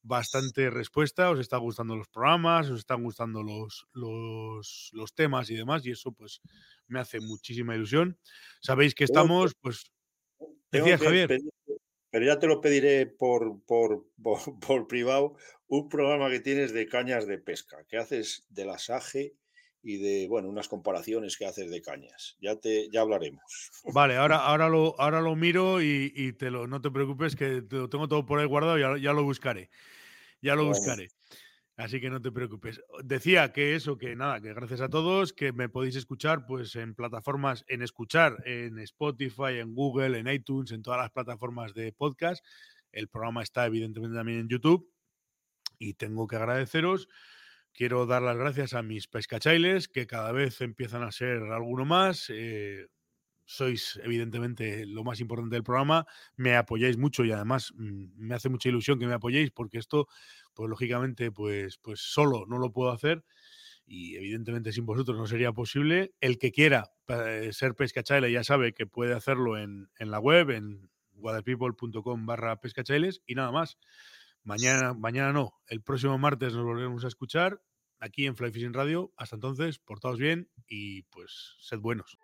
bastante respuesta, os están gustando los programas, os están gustando los, los, los temas y demás, y eso pues me hace muchísima ilusión. Sabéis que estamos pues Javier. pero ya te lo pediré por, por, por, privado, un programa que tienes de cañas de pesca, que haces del asaje y de, bueno, unas comparaciones que haces de cañas. Ya, te, ya hablaremos. Vale, ahora, [laughs] ahora, lo, ahora lo miro y, te lo, no te preocupes que te lo tengo todo por ahí guardado, ya, ya lo buscaré. Ya lo buscaré. Así que no te preocupes. Decía que eso, que nada, que gracias a todos, que me podéis escuchar pues en plataformas, en escuchar, en Spotify, en Google, en iTunes, en todas las plataformas de podcast. El programa está evidentemente también en YouTube. Y tengo que agradeceros Quiero dar las gracias a mis pescachailes, que cada vez empiezan a ser alguno más. Eh, sois evidentemente lo más importante del programa, me apoyáis mucho y además mm, me hace mucha ilusión que me apoyéis porque esto, pues lógicamente, pues, pues solo no lo puedo hacer y evidentemente sin vosotros no sería posible. El que quiera eh, ser pescachaile ya sabe que puede hacerlo en, en la web, en waterpeople.com barra pescachailes y nada más. Mañana, mañana no, el próximo martes nos volveremos a escuchar aquí en Fly Fishing Radio. Hasta entonces, portaos bien y pues sed buenos.